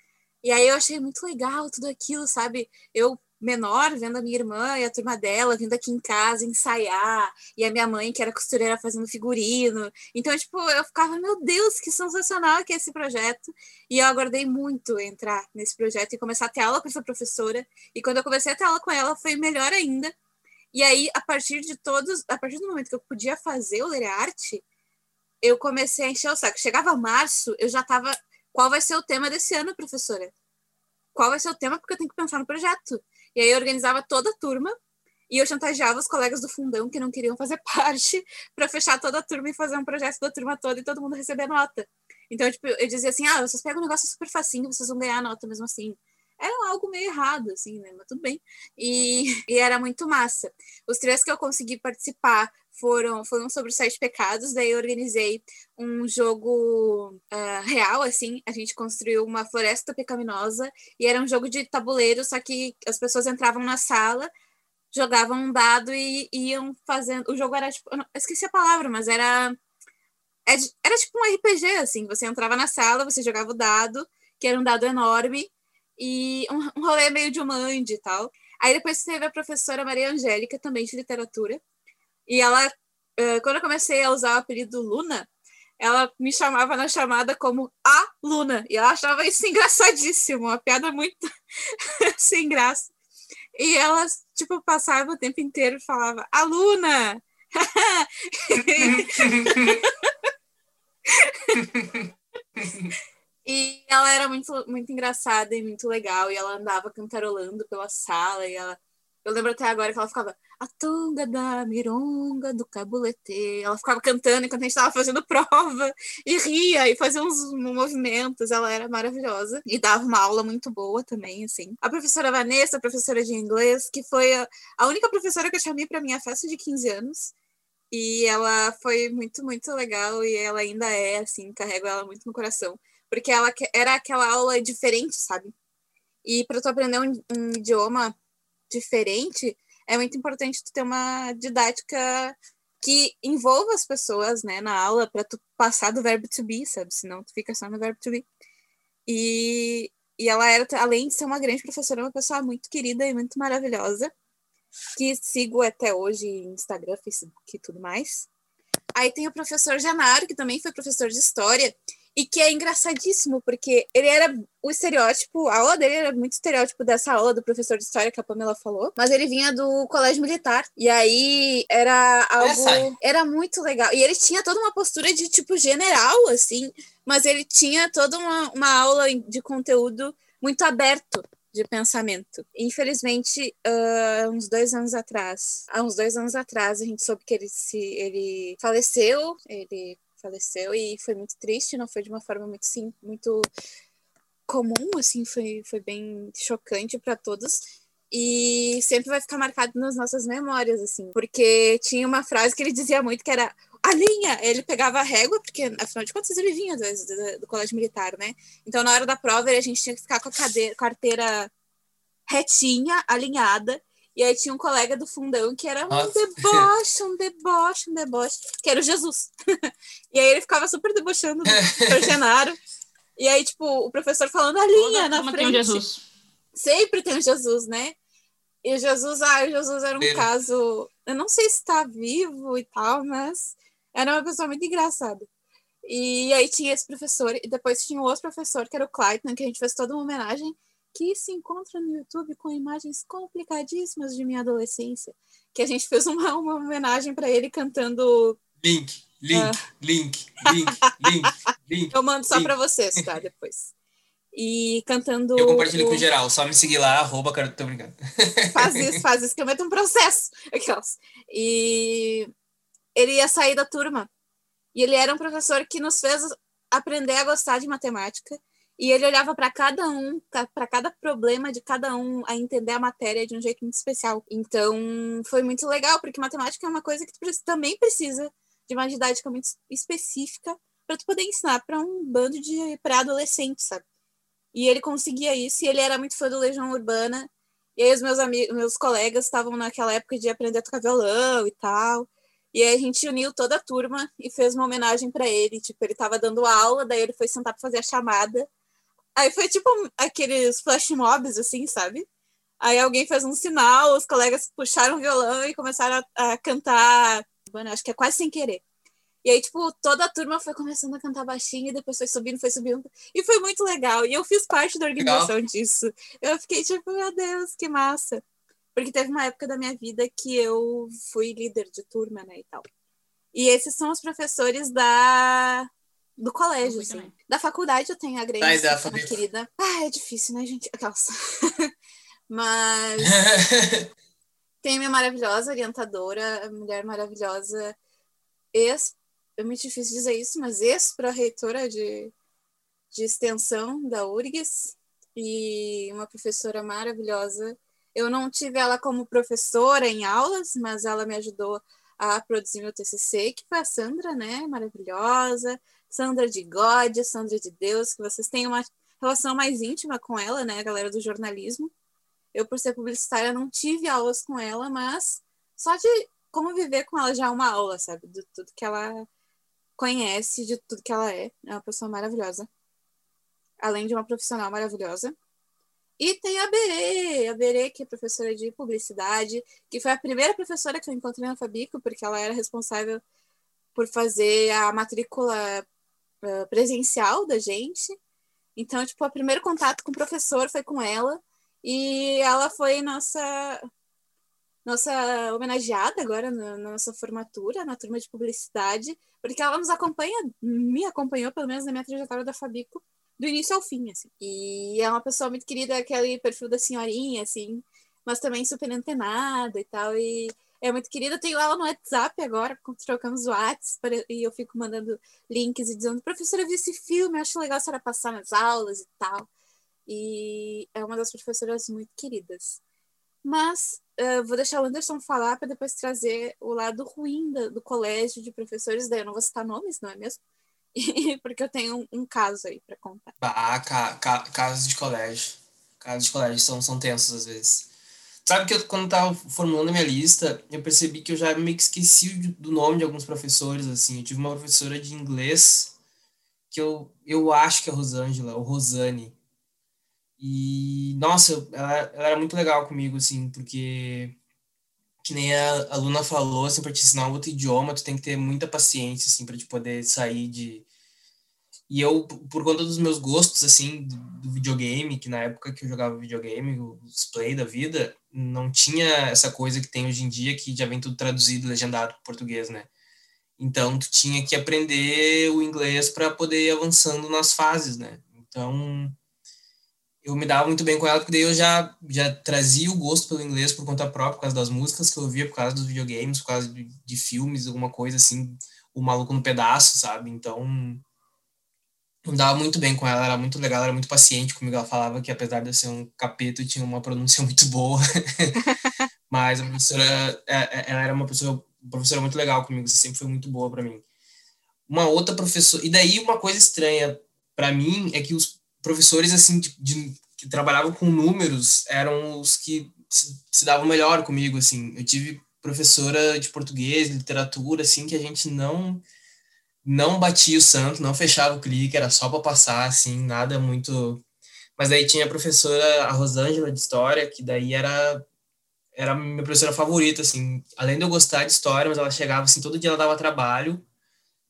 E aí eu achei muito legal tudo aquilo, sabe? Eu menor, vendo a minha irmã e a turma dela vindo aqui em casa ensaiar, e a minha mãe, que era costureira, fazendo figurino. Então, tipo, eu ficava, meu Deus, que sensacional que é esse projeto. E eu aguardei muito entrar nesse projeto e começar a ter aula com essa professora. E quando eu comecei a ter aula com ela, foi melhor ainda. E aí, a partir de todos, a partir do momento que eu podia fazer o Ler Arte, eu comecei a encher o saco. Chegava março, eu já tava. Qual vai ser o tema desse ano, professora? Qual vai ser o tema? Porque eu tenho que pensar no projeto. E aí eu organizava toda a turma e eu chantageava os colegas do fundão que não queriam fazer (laughs) parte para fechar toda a turma e fazer um projeto da turma toda e todo mundo receber nota. Então, tipo, eu dizia assim: ah, vocês pegam um negócio super facinho, vocês vão ganhar nota mesmo assim. Era algo meio errado, assim, né? Mas tudo bem. E, (laughs) e era muito massa. Os três que eu consegui participar foram, foram sobre os sete pecados, daí eu organizei um jogo uh, real, assim, a gente construiu uma floresta pecaminosa, e era um jogo de tabuleiro, só que as pessoas entravam na sala, jogavam um dado e, iam fazendo, o jogo era tipo, eu, não, eu esqueci a palavra, mas era, era, é era tipo um RPG, assim, você entrava na sala, você jogava o dado, que era um dado enorme, e um, um rolê meio de humande e tal. Aí depois teve a professora Maria Angélica, também de literatura, e ela, quando eu comecei a usar o apelido Luna, ela me chamava na chamada como a Luna. E ela achava isso (laughs) engraçadíssimo, uma piada muito (laughs) sem graça. E ela, tipo, passava o tempo inteiro e falava, aluna! (laughs) e ela era muito, muito engraçada e muito legal. E ela andava cantarolando pela sala. E ela eu lembro até agora que ela ficava a tunga da mironga do cabulete. Ela ficava cantando enquanto a gente estava fazendo (laughs) prova e ria e fazia uns movimentos. Ela era maravilhosa e dava uma aula muito boa também, assim. A professora Vanessa, professora de inglês, que foi a, única professora que eu chamei para minha festa de 15 anos. E ela foi muito, muito legal e ela ainda é, assim, carrego ela muito no coração. Porque ela era aquela aula diferente, sabe? E para tu aprender um, um idioma diferente, é muito importante tu ter uma didática que envolva as pessoas, né, na aula, para tu passar do verbo to be, sabe? Senão tu fica só no verbo to be. E, e ela era, além de ser uma grande professora, uma pessoa muito querida e muito maravilhosa, que sigo até hoje em Instagram, Facebook e tudo mais. Aí tem o professor Janaro, que também foi professor de história, e que é engraçadíssimo, porque ele era o estereótipo, a aula dele era muito estereótipo dessa aula do professor de história que a Pamela falou, mas ele vinha do colégio militar. E aí era algo. Era muito legal. E ele tinha toda uma postura de tipo general, assim, mas ele tinha toda uma, uma aula de conteúdo muito aberto de pensamento. Infelizmente, uh, uns dois anos atrás, há uns dois anos atrás, a gente soube que ele se ele faleceu, ele faleceu e foi muito triste, não foi de uma forma muito sim, muito comum, assim, foi, foi bem chocante para todos e sempre vai ficar marcado nas nossas memórias, assim, porque tinha uma frase que ele dizia muito que era a linha, ele pegava a régua, porque afinal de contas ele vinha do, do, do colégio militar, né? Então na hora da prova a gente tinha que ficar com a cadeira, carteira retinha, alinhada, e aí tinha um colega do fundão que era Nossa. um deboche, um deboche, um deboche, que era o Jesus. (laughs) e aí ele ficava super debochando do (laughs) Genaro. E aí, tipo, o professor falando a linha na frente. Tem um Jesus. Sempre tem um Jesus, né? E o Jesus, ah, o Jesus era um caso. Eu não sei se está vivo e tal, mas era uma pessoa muito engraçada. E aí tinha esse professor, e depois tinha um outro professor, que era o Clayton, que a gente fez toda uma homenagem que se encontra no YouTube com imagens complicadíssimas de minha adolescência, que a gente fez uma, uma homenagem para ele cantando Link. link, Ah. link, link, link, link. Eu mando só pra vocês, tá? Depois. E cantando. Eu compartilho o- com geral, só me seguir lá, arroba, cara, tô brincando. (laughs) Faz isso, faz isso, que eu meto um processo. Aquelas. E ele ia sair da turma. E ele era um professor que nos fez aprender a gostar de matemática. E ele olhava para cada um, para cada problema de cada um, a entender a matéria de um jeito muito especial. Então, foi muito legal, porque matemática é uma coisa que tu também precisa de uma didática muito específica para tu poder ensinar para um bando de pré-adolescentes, sabe? E ele conseguia isso, e ele era muito fã do Legião Urbana. E aí os meus amigos, meus colegas estavam naquela época de aprender a tocar violão e tal. E aí a gente uniu toda a turma e fez uma homenagem para ele. Tipo, ele tava dando aula, daí ele foi sentar para fazer a chamada. Aí foi tipo aqueles flash mobs, assim, sabe? Aí alguém fez um sinal, os colegas puxaram o violão e começaram a, a cantar. Acho que é quase sem querer. E aí, tipo, toda a turma foi começando a cantar baixinho, e depois foi subindo, foi subindo. E foi muito legal. E eu fiz parte da organização disso. Eu fiquei tipo, meu Deus, que massa. Porque teve uma época da minha vida que eu fui líder de turma, né, e tal. E esses são os professores da do colégio, assim. também. Da faculdade eu tenho a Grace, Ai, que é Fabi. querida. Ah, é difícil, né, gente? Aquelas. (laughs) Mas (laughs) tem minha maravilhosa orientadora, mulher maravilhosa, ex, é muito difícil dizer isso, mas ex-pró-reitora de, de extensão da URGS e uma professora maravilhosa. Eu não tive ela como professora em aulas, mas ela me ajudou a produzir meu TCC, que foi a Sandra, né? Maravilhosa. Sandra de God, Sandra de Deus, que vocês têm uma relação mais íntima com ela, né? A galera do jornalismo. Eu, por ser publicitária, não tive aulas com ela, mas só de como viver com ela já é uma aula, sabe? De tudo que ela conhece, de tudo que ela é. É uma pessoa maravilhosa. Além de uma profissional maravilhosa. E tem a Berê, a Berê, que é professora de publicidade, que foi a primeira professora que eu encontrei na Fabico, porque ela era responsável por fazer a matrícula uh, presencial da gente. Então, tipo, o primeiro contato com o professor foi com ela. E ela foi nossa nossa homenageada agora na, na nossa formatura, na turma de publicidade, porque ela nos acompanha, me acompanhou pelo menos na minha trajetória da Fabico, do início ao fim, assim. E é uma pessoa muito querida, aquele perfil da senhorinha, assim, mas também super antenada e tal, e é muito querida. Eu tenho ela no WhatsApp agora, trocamos o WhatsApp, e eu fico mandando links e dizendo, professora, eu vi esse filme, acho legal a senhora passar nas aulas e tal. E é uma das professoras muito queridas. Mas uh, vou deixar o Anderson falar para depois trazer o lado ruim do, do, colégio de professores. Daí eu não vou citar nomes, não é mesmo? (laughs) Porque eu tenho um, um caso aí para contar. Ah, ca, ca, casos de colégio. Casos de colégio são, são tensos às vezes. Sabe que eu, quando tava formulando a minha lista, eu percebi que eu já meio que esqueci do nome de alguns professores, assim. Eu tive uma professora de inglês que eu, eu acho que é Rosângela, ou Rosane. E, nossa, ela, ela era muito legal comigo, assim, porque, que nem a aluna falou, assim, para te ensinar um outro idioma, tu tem que ter muita paciência, assim, para te poder sair de... E eu, por conta dos meus gostos, assim, do, do, videogame, que na época que eu jogava videogame, os play da vida, não tinha essa coisa que tem hoje em dia, que já vem tudo traduzido, legendado para português, né? Então, tu tinha que aprender o inglês para poder ir avançando nas fases, né? Então, eu me dava muito bem com ela, porque daí eu já, já trazia o gosto pelo inglês por conta própria, por causa das músicas que eu ouvia, por causa dos videogames, por causa de, de filmes, alguma coisa assim, o maluco no pedaço, sabe? Então, eu dava muito bem com ela, era muito legal, era muito paciente comigo. Ela falava que, apesar de eu ser um capeta, eu tinha uma pronúncia (laughs) muito boa. (laughs) Mas a professora, ela era uma pessoa, professora muito legal comigo, sempre foi muito boa para mim. Uma outra professora, e daí uma coisa estranha para mim é que os professores assim de, de, que trabalhavam com números eram os que se, se, davam melhor comigo assim eu tive professora de português literatura assim que a gente não não batia o santo não fechava o clique era só para passar assim nada muito mas daí tinha a professora a Rosângela de história que daí era era a minha professora favorita assim além de eu gostar de história mas ela chegava assim todo dia ela dava trabalho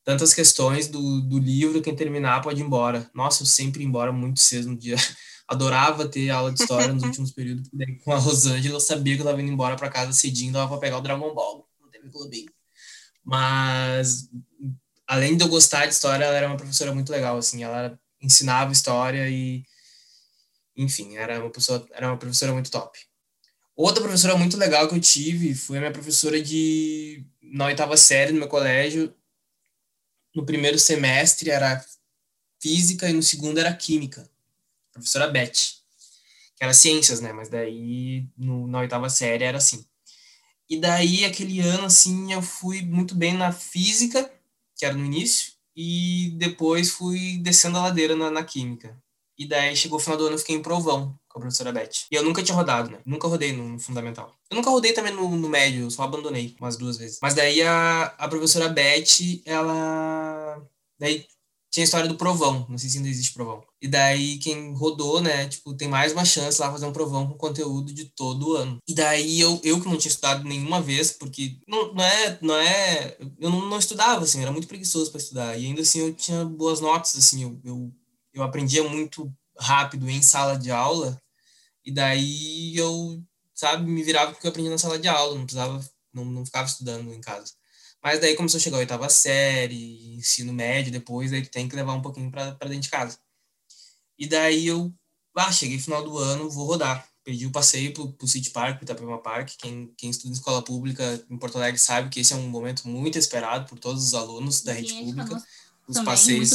tantas questões do, do livro, quem terminar pode ir embora. Nossa, eu sempre ia embora muito cedo no dia. (laughs) Adorava ter aula de história nos últimos períodos, daí com a Rosângela eu sabia que eu tava indo embora para casa cedinho, dava para pegar o Dragon Ball, não teve clubinho. Mas além de eu gostar de história, ela era uma professora muito legal, assim, ela ensinava história e, enfim, era uma pessoa, era uma professora muito top. Outra professora muito legal que eu tive foi a minha professora de na oitava série no meu colégio. No primeiro semestre era física e no segundo era química. professora Beth, que era ciências, né? Mas daí no, na oitava série era assim. E daí aquele ano assim eu fui muito bem na física, que era no início, e depois fui descendo a ladeira na, na química. E daí chegou o final do ano, eu fiquei em provão com a professora Beth. E eu nunca tinha rodado, né? Nunca rodei no, no fundamental. Eu nunca rodei também no, no, médio, eu só abandonei umas duas vezes. Mas daí a, a professora Beth, ela. Daí tinha a história do provão, não sei se ainda existe provão. E daí quem rodou, né, tipo, tem mais uma chance lá fazer um provão com conteúdo de todo o ano. E daí eu, eu que não tinha estudado nenhuma vez, porque não, não é, não é, eu não, não estudava assim, era muito preguiçoso para estudar. E ainda assim eu tinha boas notas assim, eu, eu, eu aprendia muito rápido em sala de aula. E daí eu, sabe, me virava porque eu aprendi na sala de aula, não precisava, não, não ficava estudando em casa. Mas daí começou a chegar a oitava série, ensino médio depois, aí tem que levar um pouquinho para dentro de casa. E daí eu, ah, cheguei final do ano, vou rodar. Pedi o passeio pro, pro City Park, pro Itapema Park. Quem, quem estuda em escola pública em Porto Alegre sabe que esse é um momento muito esperado por todos os alunos da rede pública. Os passeios.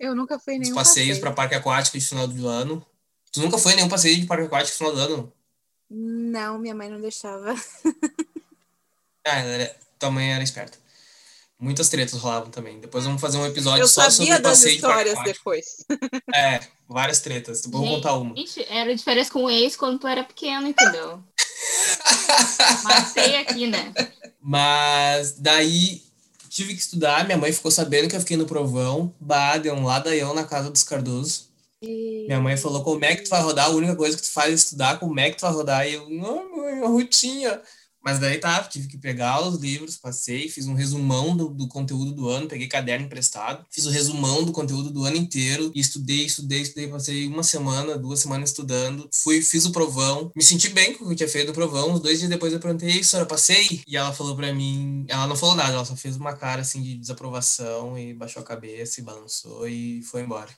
Eu nunca fui nenhum Os passeios para parque aquático de final do ano. Tu nunca foi nenhum passeio de parque aquático de final do ano? Não, minha mãe não deixava. ah, era, tua mãe era esperta. Muitas tretas rolavam também. Depois vamos fazer um episódio eu só sobre o passeio de parque aquático. depois. (laughs) É, várias tretas. Vou gente, contar uma. Gente, era diferença com o ex quando tu era pequeno, entendeu? (laughs) Matei aqui, né? Mas daí tive que estudar. Minha mãe ficou sabendo que eu fiquei no provão. Bah, deu um ladaião na casa dos Cardoso. E... Minha mãe falou, como é que tu vai rodar? A única coisa que tu faz é estudar, como é que tu vai rodar? E eu, não, mãe, uma rotinha. Mas daí tá, tive que pegar os livros, passei, fiz um resumão do, do, conteúdo do ano, peguei caderno emprestado, fiz o resumão do conteúdo do ano inteiro e estudei, estudei, estudei, passei uma semana, duas semanas estudando, fui, fiz o provão, me senti bem com o que eu tinha feito no provão, uns dois dias depois eu perguntei, senhora, passei? E ela falou pra mim, ela não falou nada, ela só fez uma cara assim de desaprovação e baixou a cabeça e balançou e foi embora.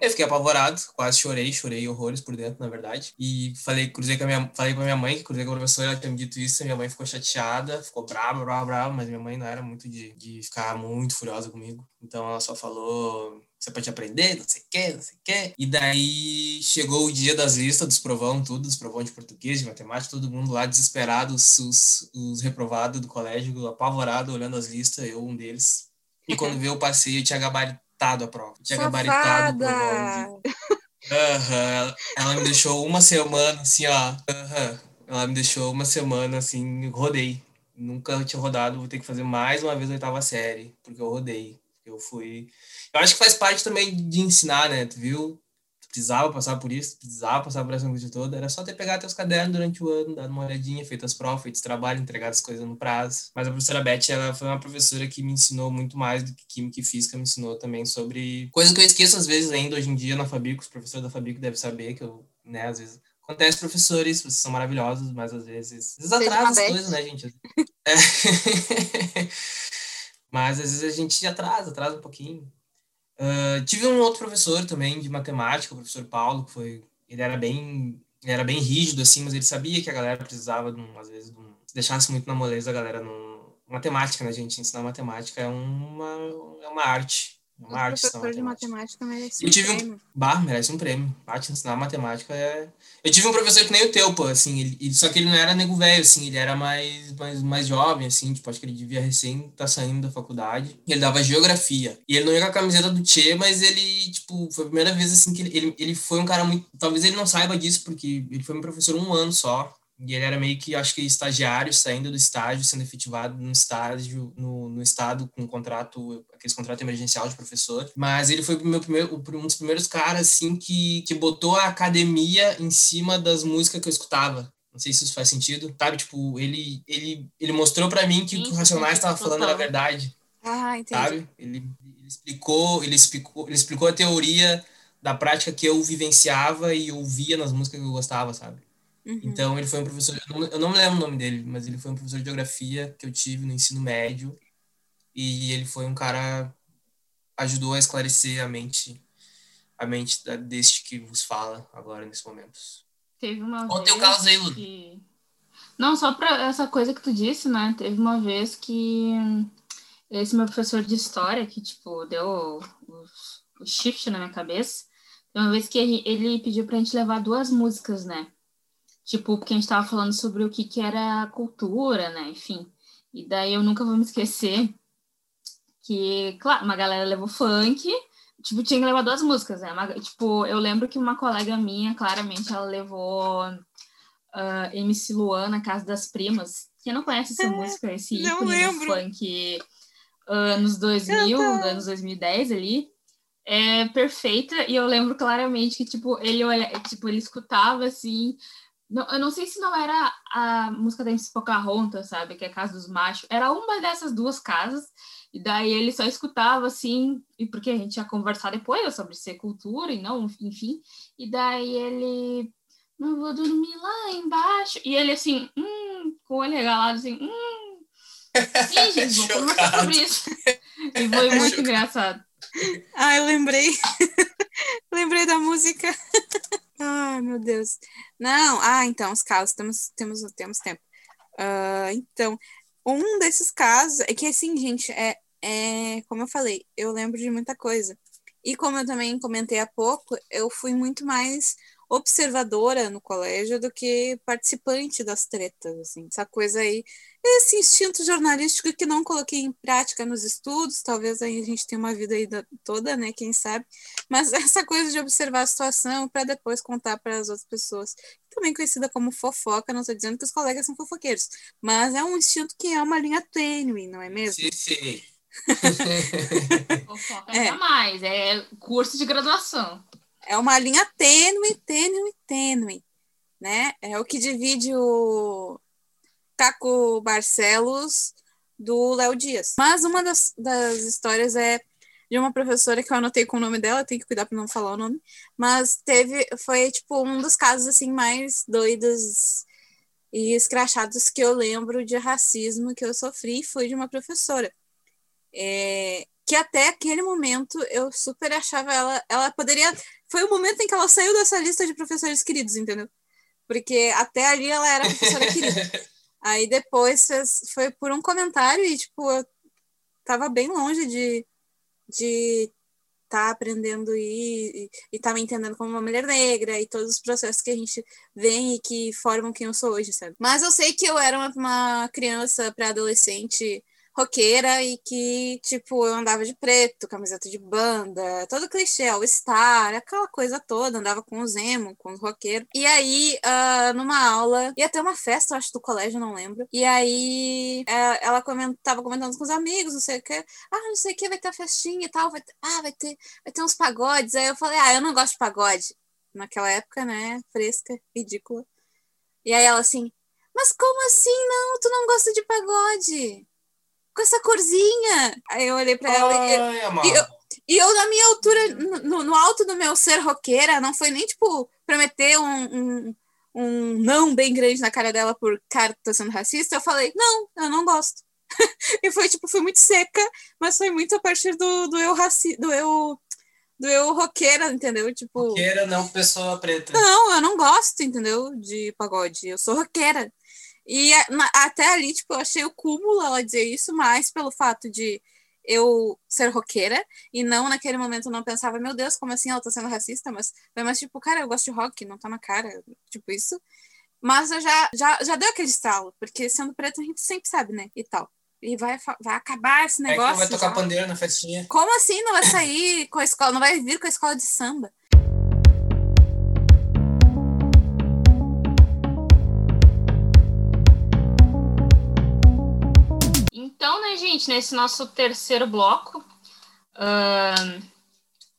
Eu fiquei apavorado, quase chorei, chorei horrores por dentro, na verdade. E falei, cruzei com a minha, falei pra minha mãe, que cruzei com a professora, ela tinha me dito isso, minha mãe ficou chateada, ficou brava, brava, brava, mas minha mãe não era muito de, de ficar muito furiosa comigo. Então ela só falou, você pode aprender, não sei o quê, não sei o quê. E daí chegou o dia das listas, dos provão, tudo, dos provão de português, de matemática, todo mundo lá desesperado, os, os, os reprovados do colégio, apavorado, olhando as listas, eu um deles. E quando (laughs) veio o passeio, eu tinha gabarito gabaritado a prova. Tinha Safada. gabaritado o provão. Uhum. Ela me deixou uma semana assim, ó. Uhum. Ela me deixou uma semana assim, rodei. Nunca tinha rodado, vou ter que fazer mais uma vez a oitava série, porque eu rodei. Eu fui. Eu acho que faz parte também de ensinar, né? Tu viu? Precisava passar por isso, precisava passar por essa angústia toda, era só ter pegado teus cadernos durante o ano, dado uma olhadinha, feito as provas, feito os trabalhos, entregado as coisas no prazo. Mas a professora Beth, ela foi uma professora que me ensinou muito mais do que química e física, me ensinou também sobre coisas que eu esqueço às vezes ainda hoje em dia na Fabico, os professores da Fabico devem saber que eu, né, às vezes Acontece, professores, vocês são maravilhosos, mas às vezes. Às vezes atrasa as coisas, né, gente? (laughs) É. (laughs) mas às vezes a gente atrasa, atrasa um pouquinho. Uh, tive um outro professor também de matemática, o professor Paulo, que foi, ele era bem, ele era bem rígido assim, mas ele sabia que a galera precisava de um, às vezes, de um, deixasse muito na moleza a galera no matemática, né, gente? Ensinar matemática é uma é uma arte. Uma arte professor de matemática merece um tive prêmio. Um, bah, merece um prêmio. Bah, te ensinar matemática é... Eu tive um professor que nem o teu, pô, assim, ele, ele só que ele não era nego velho, assim, ele era mais, mais, mais jovem, assim, tipo, acho que ele devia recém estar tá saindo da faculdade. Ele dava geografia. E ele não ia com a camiseta do Tchê, mas ele, tipo, foi a primeira vez, assim, que ele, ele, ele foi um cara muito... Talvez ele não saiba disso, porque ele foi meu professor um ano só. E ele era meio que, acho que, estagiário, saindo do estágio, sendo efetivado no estágio, no, no estado, com um contrato, aquele contrato emergencial de professor. Mas ele foi meu primeiro, um dos primeiros caras, assim, que, que botou a academia em cima das músicas que eu escutava. Não sei se isso faz sentido, sabe? Tipo, ele, ele, ele mostrou para mim que Sim, o que o Racionais estava falando era verdade. Ah, entendi. Sabe? Ele, ele, explicou, ele, explicou, ele explicou a teoria da prática que eu vivenciava e ouvia nas músicas que eu gostava, sabe? Uhum. Então, ele foi um professor, eu não, eu não me lembro o nome dele, mas ele foi um professor de geografia que eu tive no ensino médio. E ele foi um cara ajudou a esclarecer a mente a mente da, deste que vos fala agora nesse momento. Teve uma Conta vez teu caso aí, Lu. que... Não, só pra essa coisa que tu disse, né? Teve uma vez que esse meu professor de história, que, tipo, deu o, o shift na minha cabeça, uma vez que ele, ele pediu pra gente levar duas músicas, né? Tipo, porque a gente tava falando sobre o que que era cultura, né? Enfim. E daí eu nunca vou me esquecer que, claro, uma galera levou funk, tipo, tinha que levar duas músicas, né? Uma- tipo, eu lembro que uma colega minha, claramente, ela levou ah, MC Luan na Casa das Primas. Quem não conhece essa música, esse ícone do funk anos 2000, Canta. anos 2010 ali, é perfeita. E eu lembro claramente que, tipo, ele olha, tipo, ele escutava assim. Não, eu não sei se não era a música da MC Pocahontas, sabe? Que é a Casa dos Machos. Era uma dessas duas casas. E daí ele só escutava assim, e porque a gente ia conversar depois sobre ser cultura e não, enfim. E daí ele. Não vou dormir lá embaixo. E ele assim, hum, com o olho regalado, assim, hum. (laughs) Sim, gente, vou conversar sobre isso. E foi (laughs) muito engraçado. Eu lembrei. (laughs) lembrei da música. Ai, meu Deus. Não, ah, então, os casos, temos, temos, temos tempo. Ah, então, um desses casos é que, assim, gente, é, é, como eu falei, eu lembro de muita coisa. E como eu também comentei há pouco, eu fui muito mais observadora no colégio do que participante das tretas, assim. Essa coisa aí, esse instinto jornalístico que não coloquei em prática nos estudos, talvez aí a gente tenha uma vida aí da- toda, né, quem sabe, mas (laughs) essa coisa de observar a situação para depois contar para as outras pessoas, também conhecida como fofoca, não estou dizendo que os colegas são fofoqueiros, mas é um instinto que é uma linha tênue, não é mesmo? Sim, sim. (laughs) Fofoca É. jamais, é curso de graduação. É uma linha tênue, tênue, tênue, né? É o que divide o Caco Barcelos do Léo Dias. Mas uma das, das histórias é de uma professora que eu anotei com o nome dela, tenho que cuidar para não falar o nome, mas teve, foi tipo um dos casos assim mais doidos e escrachados que eu lembro de racismo que eu sofri foi de uma professora. É, que até aquele momento eu super achava ela, ela poderia foi o momento em que ela saiu dessa lista de professores queridos, entendeu? Porque até ali ela era professora querida. (laughs) Aí depois fez- foi por um comentário e, tipo, eu tava bem longe de de estar aprendendo e, e, e tá me entendendo como uma mulher negra e todos os processos que a gente vem e que formam quem eu sou hoje, sabe? Mas eu sei que eu era uma, uma criança pré-adolescente roqueira e que, tipo, eu andava de preto, camiseta de banda, todo clichê, All Star, aquela coisa toda, andava com os emo, com os roqueiros. E aí, ah, numa aula, ia ter uma festa, eu acho, do colégio, não lembro. E aí, eh, ela coment, tava comentando com os amigos, não sei o que. Ah, não sei o que, vai ter a festinha e tal, vai ter, ah, vai ter, vai ter uns pagodes. Aí eu falei, ah, eu não gosto de pagode. Naquela época, né, fresca, ridícula. E aí ela assim, mas como assim não? Tu não gosta de pagode? Com essa corzinha. Aí eu olhei pra ela e eu, Ai, e eu- e eu, na minha altura, no, no alto do meu ser roqueira, não foi nem, tipo, pra meter um, um, um não bem grande na cara dela por cara tá sendo racista. Eu falei, não, eu não gosto. (laughs) e foi, tipo, foi muito seca, mas foi muito a partir do, do eu raci do eu do eu roqueira, entendeu? Tipo, Queira não pessoa preta. não, eu não gosto, entendeu? De pagode. Eu sou roqueira. E até ali, tipo, eu achei o cúmulo ela dizer isso, mais pelo fato de eu ser roqueira e não naquele momento eu não pensava, meu Deus, como assim ela tá sendo racista? Mas mais tipo, cara, eu gosto de rock, não tá na cara, tipo isso. Mas eu já, já, já deu aquele estalo, porque sendo preto a gente sempre sabe, né? E tal. E vai, vai acabar esse É que não negócio. vai tocar já. pandeiro na festinha. Como assim não vai sair com a escola, não vai vir com a escola de samba? Então, né, gente, nesse nosso terceiro bloco, ahn,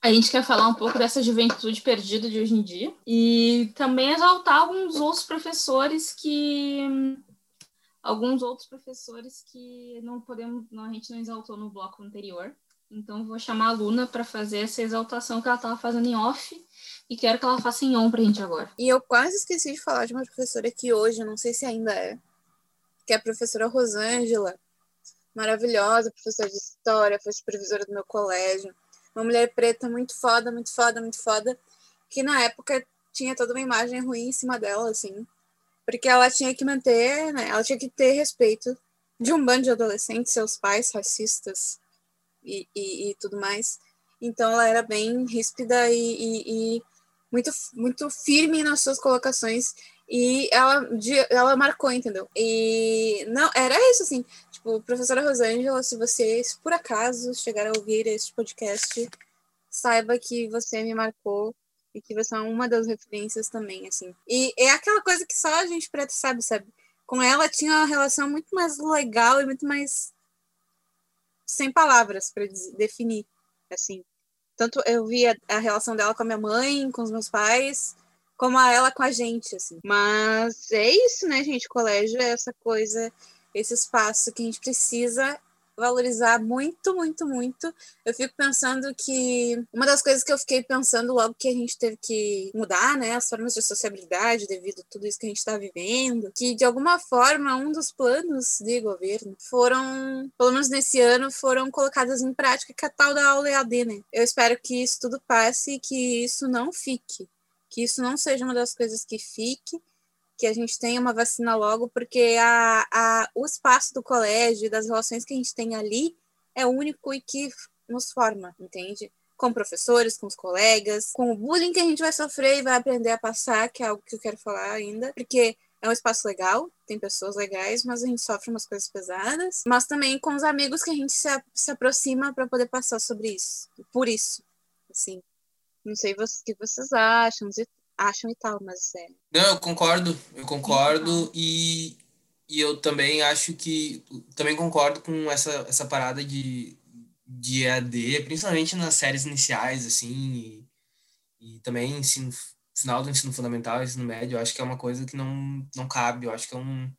a gente quer falar um pouco dessa juventude perdida de hoje em dia e também exaltar alguns outros professores que. Alguns outros professores que não podemos, não, a gente não exaltou no bloco anterior. Então, vou chamar a Luna para fazer essa exaltação que ela estava fazendo em off e quero que ela faça em on pra gente agora. E eu quase esqueci de falar de uma professora que hoje, não sei se ainda é, que é a professora Rosângela, maravilhosa, professora de história, foi supervisora do meu colégio. Uma mulher preta muito foda, muito foda, muito foda, que na época tinha toda uma imagem ruim em cima dela, assim, porque ela tinha que manter, né, ela tinha que ter respeito de um bando de adolescentes, seus pais racistas e, e, e tudo mais. Então ela era bem ríspida e, e, e, muito, muito firme nas suas colocações e ela, ela marcou, entendeu? E não, era isso assim. Tipo, professora Rosângela, se você por acaso chegar a ouvir este podcast, saiba que você me marcou e que você é uma das referências também, assim. E é aquela coisa que só a gente preta sabe, sabe? Com ela tinha uma relação muito mais legal e muito mais sem palavras para definir, assim. Tanto eu via a relação dela com a minha mãe, com os meus pais, como a ela com a gente, assim. Mas é isso, né, gente? colégio é essa coisa, esse espaço que a gente precisa valorizar muito, muito, muito. Eu fico pensando que uma das coisas que eu fiquei pensando logo que a gente teve que mudar, né, as formas de sociabilidade devido a tudo isso que a gente está vivendo, que de alguma forma um dos planos de governo foram, pelo menos nesse ano, foram colocadas em prática que é a tal da aula EAD, né? Eu espero que isso tudo passe e que isso não fique, que isso não seja uma das coisas que fique que a gente tenha uma vacina logo, porque a, a, o espaço do colégio, das relações que a gente tem ali, é único e que nos forma, entende? Com professores, com os colegas, com o bullying que a gente vai sofrer e vai aprender a passar, que é algo que eu quero falar ainda, porque é um espaço legal, tem pessoas legais, mas a gente sofre umas coisas pesadas, mas também com os amigos que a gente se, se aproxima para poder passar sobre isso, por isso, assim. Não sei o que vocês acham, acham e tal, mas é. Não, eu concordo, eu concordo e, e eu também acho que também concordo com essa, essa parada de, de EAD, principalmente nas séries iniciais, assim, e, e também ensino, final do ensino fundamental, ensino médio, eu acho que é uma coisa que não, não cabe, eu acho que é um.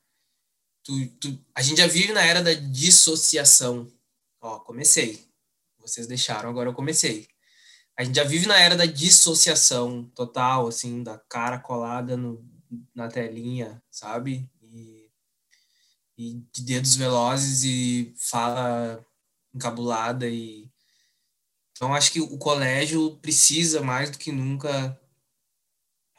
Tu, tu, a gente já vive na era da dissociação. Ó, comecei. Vocês deixaram, agora eu comecei a gente já vive na era da dissociação total, assim, da cara colada no, na telinha, sabe? E, e de dedos velozes e fala encabulada e então acho que o colégio precisa mais do que nunca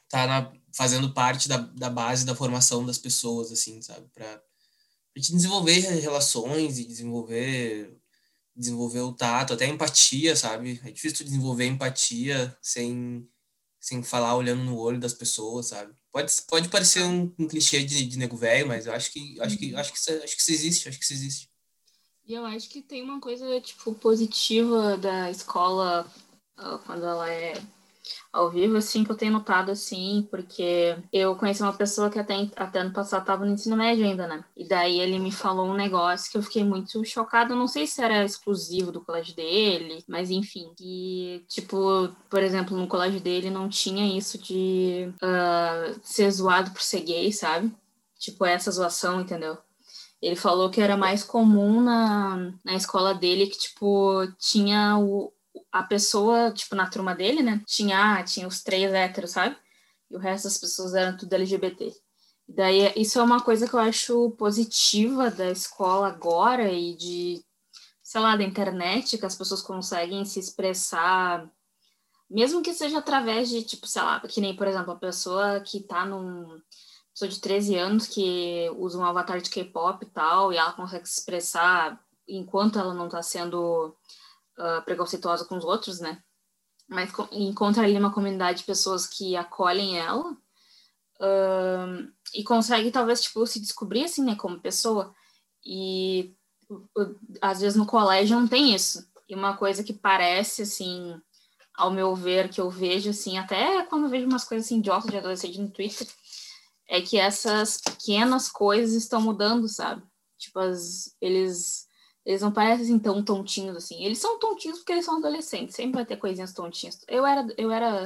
estar tá fazendo parte da, da base da formação das pessoas, assim, sabe? Para gente desenvolver relações e desenvolver desenvolver o tato, até empatia, sabe? É difícil desenvolver empatia sem, sem falar olhando no olho das pessoas, sabe? Pode, pode parecer um, um clichê de, de nego velho, mas eu acho que acho que acho que isso, acho que isso existe, acho que isso existe. E eu acho que tem uma coisa tipo positiva da escola uh, quando ela é ao vivo, assim, que eu tenho notado, assim, porque eu conheci uma pessoa que até, até ano passado estava no ensino médio ainda, né? E daí ele me falou um negócio que eu fiquei muito chocada, não sei se era exclusivo do colégio dele, mas enfim, que, tipo, por exemplo, no colégio dele não tinha isso de uh, ser zoado por ser gay, sabe? Tipo, essa zoação, entendeu? Ele falou que era mais comum na, na escola dele que, tipo, tinha o, a pessoa, tipo, na turma dele, né? Tinha, tinha os três héteros, sabe? E o resto das pessoas eram tudo LGBT. Daí, isso é uma coisa que eu acho positiva da escola agora e de, sei lá, da internet, que as pessoas conseguem se expressar, mesmo que seja através de, tipo, sei lá, que nem, por exemplo, a pessoa que tá num. pessoa de 13 anos que usa um avatar de K-pop e tal, e ela consegue se expressar enquanto ela não tá sendo uh, preconceituosa com os outros, né? Mas encontra ali uma comunidade de pessoas que acolhem ela uh, e consegue talvez tipo se descobrir assim, né, como pessoa. E às vezes no colégio não tem isso. E uma coisa que parece assim, ao meu ver, que eu vejo assim, até quando eu vejo umas coisas assim idiotas de adolescente no Twitter, é que essas pequenas coisas estão mudando, sabe? Tipo, as, eles eles não parecem assim, tão tontinhos assim. Eles são tontinhos porque eles são adolescentes. Sempre vai ter coisinhas tontinhas. Eu era, eu era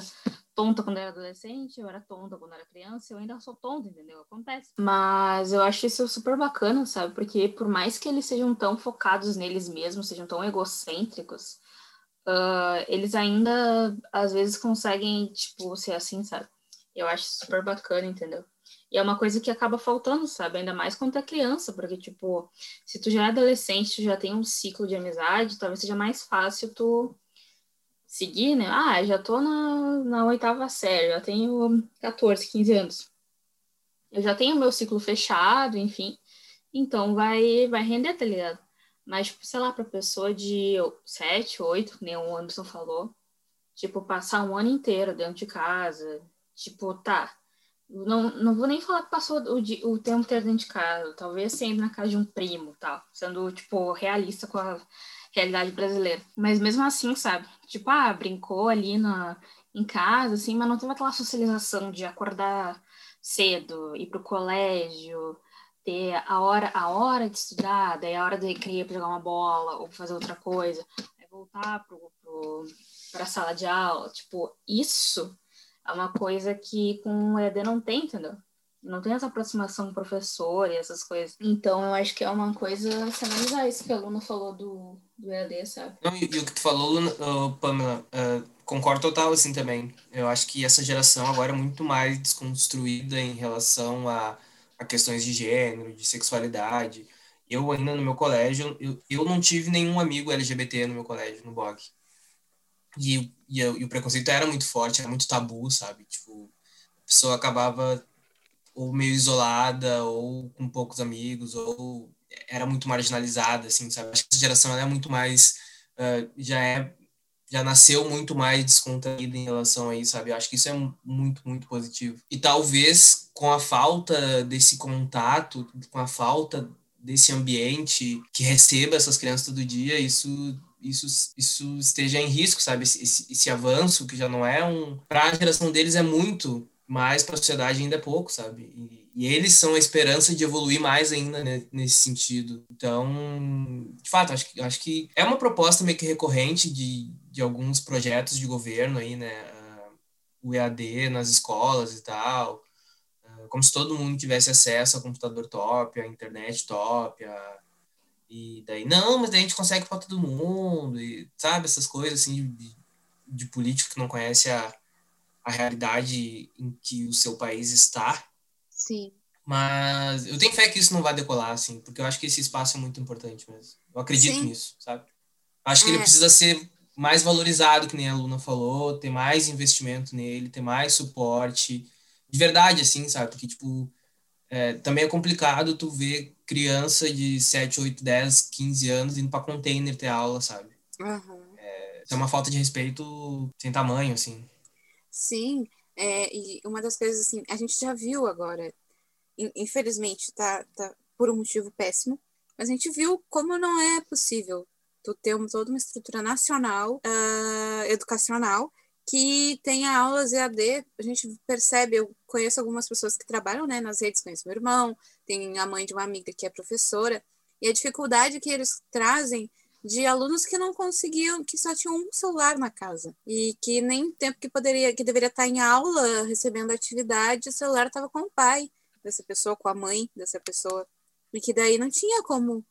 tonta quando era adolescente, eu era tonta quando era criança, eu ainda sou tonta, entendeu? Acontece. Mas eu acho isso super bacana, sabe? Porque por mais que eles sejam tão focados neles mesmos, sejam tão egocêntricos, uh, eles ainda às vezes conseguem, tipo, ser assim, sabe? Eu acho super bacana, entendeu? E é uma coisa que acaba faltando, sabe? Ainda mais quando é criança, porque, tipo, se tu já é adolescente, tu já tem um ciclo de amizade, talvez seja mais fácil tu seguir, né? Ah, já tô na, na oitava série, já tenho 14, 15 anos. Eu já tenho meu ciclo fechado, enfim. Então vai, vai render, tá ligado? Mas, tipo, sei lá, pra pessoa de 7, 8, que nem o Anderson falou, tipo, passar um ano inteiro dentro de casa, tipo, tá, não, não vou nem falar que passou o, o tempo inteiro dentro de casa, talvez sempre na casa de um primo, tal, sendo, tipo, realista com a realidade brasileira. Mas mesmo assim, sabe? Tipo, ah, brincou ali na, em casa, assim, mas não teve aquela socialização de acordar cedo, ir pro colégio, ter a hora, a hora de estudar, daí a hora do recreio para jogar uma bola ou fazer outra coisa, aí voltar pro, pro, pra sala de aula. Tipo, isso é uma coisa que com o EAD não tem, entendeu? Não tem essa aproximação com o professor e essas coisas. Então, eu acho que é uma coisa se analisar isso que a Luna falou do, do EAD, sabe? Não, e, e, o que tu falou, Luna, uh, Pamela, uh, concordo total, assim, também. Eu acho que essa geração agora é muito mais desconstruída em relação a, a questões de gênero, de sexualidade. Eu ainda no meu colégio, eu, eu não tive nenhum amigo LGBT no meu colégio, no BOG. E, e, e, o preconceito era muito forte, era muito tabu, sabe? Tipo, a pessoa acabava ou meio isolada, ou com poucos amigos, ou era muito marginalizada, assim, sabe? Acho que essa geração é muito mais, uh, já é, já nasceu muito mais descontraída em relação a isso, sabe? Eu acho que isso é muito, muito positivo. E talvez com a falta desse contato, com a falta desse ambiente que receba essas crianças todo dia, isso isso, isso esteja em risco, sabe? Esse, esse, esse avanço que já não é um. Para a geração deles é muito, mas para a sociedade ainda é pouco, sabe? E, e, eles são a esperança de evoluir mais ainda né, nesse sentido. Então, de fato, acho que, acho que é uma proposta meio que recorrente de, de alguns projetos de governo aí, né? Uh, o EAD nas escolas e tal. Uh, como se todo mundo tivesse acesso a computador top, a internet top, a e daí, não, mas daí a gente consegue para todo mundo, e sabe, essas coisas assim de, de político que não conhece a, a realidade em que o seu país está. Sim. Mas eu tenho fé que isso não vai decolar, assim, porque eu acho que esse espaço é muito importante mesmo. Eu acredito Sim. nisso, sabe? Acho que é. ele precisa ser mais valorizado, que nem a Luna falou, ter mais investimento nele, ter mais suporte. De verdade, assim, sabe? Porque, tipo, é, também é complicado tu ver criança de 7, 8, 10, 15 anos indo para container ter aula, sabe? Uhum. É, é uma falta de respeito sem tamanho, assim. Sim, é, e uma das coisas, assim, a gente já viu agora, infelizmente, tá, tá por um motivo péssimo, mas a gente viu como não é possível tu ter uma, toda uma estrutura nacional, uh, educacional, que tenha aulas EAD, a gente percebe, eu conheço algumas pessoas que trabalham né, nas redes, conheço meu irmão, tem a mãe de uma amiga que é professora, e a dificuldade que eles trazem de alunos que não conseguiam, que só tinham um celular na casa e que nem tempo que poderia, que deveria estar em aula recebendo atividade, o celular estava com o pai dessa pessoa, com a mãe dessa pessoa, e que daí não tinha como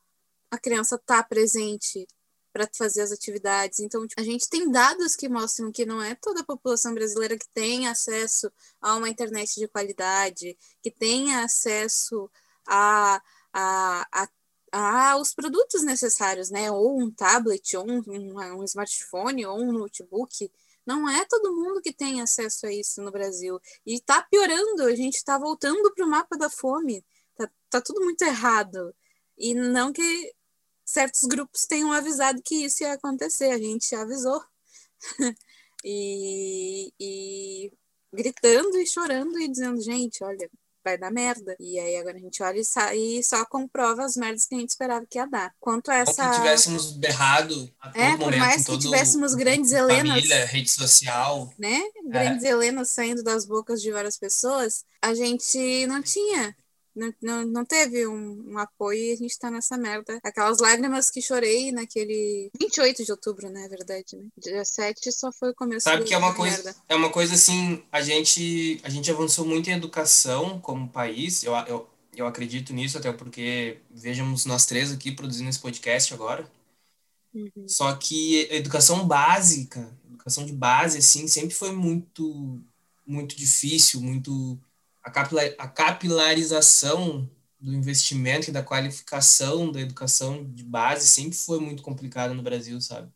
a criança estar tá presente para fazer as atividades. Então, tipo, a gente tem dados que mostram que não é toda a população brasileira que tem acesso a uma internet de qualidade, que tem acesso a, a, a a os produtos necessários, né? Ou um tablet, ou um, um, smartphone, ou um notebook. Não é todo mundo que tem acesso a isso no Brasil. E está piorando, a gente está voltando para o mapa da fome. Tá, tá tudo muito errado. E não que certos grupos tenham avisado que isso ia acontecer, a gente avisou. (laughs) e, e gritando e chorando e dizendo, gente, olha, vai dar merda. E aí agora a gente olha e, e só comprova as merdas que a gente esperava que ia dar. Quanto a essa. Como tivéssemos berrado a todo é, por mais que tivéssemos grandes Helenas. Família, rede social. Né? Grandes é. Helenas saindo das bocas de várias pessoas, a gente não tinha não, não, não teve um, um, apoio e a gente tá nessa merda. Aquelas lágrimas que chorei naquele 28 de outubro, né? É verdade, né? Dia 7 só foi o começo Sabe que é uma coisa, merda. é uma coisa assim, a gente, a gente avançou muito em educação como país, eu, eu, eu acredito nisso, até porque vejamos nós três aqui produzindo esse podcast agora. Uhum. Só que a educação básica, educação de base, assim, sempre foi muito, muito difícil, muito a, capila, a capilarização do investimento e da qualificação da educação de base sempre foi muito complicada no Brasil, sabe?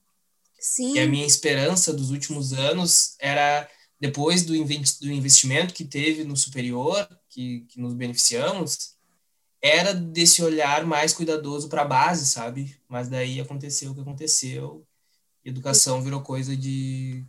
Sim. E a minha esperança dos últimos anos era, depois do, do investimento que teve no superior, que, que nos beneficiamos, era desse olhar mais cuidadoso para a base, sabe? Mas daí aconteceu o que aconteceu. Educação virou coisa de.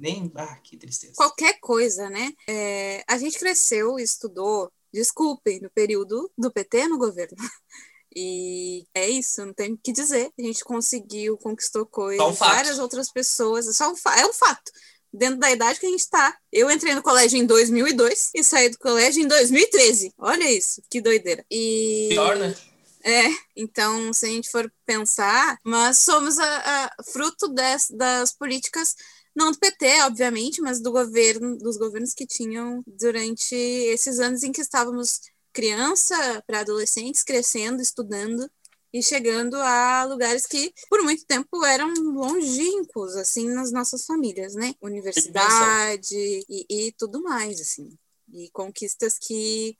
Nem. Ah, que tristeza. Qualquer coisa, né? É, a gente cresceu e estudou, desculpem, no período do PT no governo. (laughs) E é isso, não tem o que dizer. A gente conseguiu, conquistou coisas, um várias outras pessoas. É, só um é um fato dentro da idade que a gente está. Eu entrei no colégio em 2002 e saí do colégio em 2013. Olha isso, que doideira. E... Pior, né? É, então, se a gente for pensar, mas somos a, a fruto des, das políticas, não do PT, obviamente, mas do governo, dos governos que tinham durante esses anos em que estávamos criança para adolescentes, crescendo, estudando e chegando a lugares que por muito tempo eram longínquos assim nas nossas famílias, né? Universidade e, e tudo mais assim. E conquistas que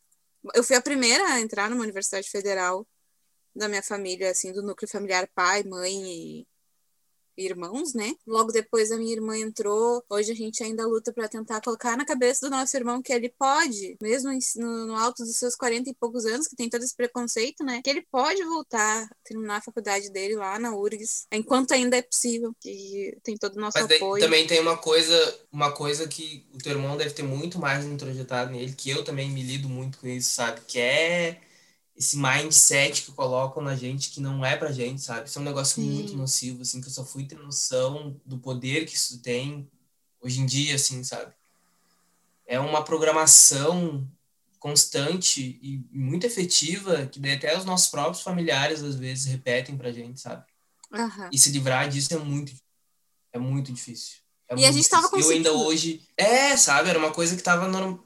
eu fui a primeira a entrar numa universidade federal da minha família, assim, do núcleo familiar pai, mãe e irmãos, né? Logo depois a minha irmã entrou. Hoje a gente ainda luta para tentar colocar na cabeça do nosso irmão que ele pode, mesmo no, no, alto dos seus 40 e poucos anos, que tem todo esse preconceito, né? Que ele pode voltar, terminar a faculdade dele lá na URGS, enquanto ainda é possível, que tem todo o nosso Mas apoio. também tem uma coisa, uma coisa que o teu irmão deve ter muito mais introjetado nele, que eu também me lido muito com isso, sabe? Que é esse mindset que colocam na gente que não é pra gente, sabe? Isso é um negócio Sim. muito nocivo, assim, que eu só fui ter noção do poder que isso tem hoje em dia, assim, sabe? É uma programação constante e muito efetiva que até os nossos próprios familiares às vezes repetem pra gente, sabe? Uhum. E se livrar disso é muito é muito difícil. É e muito a gente tava difícil. conseguindo. Eu ainda hoje é, sabe, era uma coisa que tava norm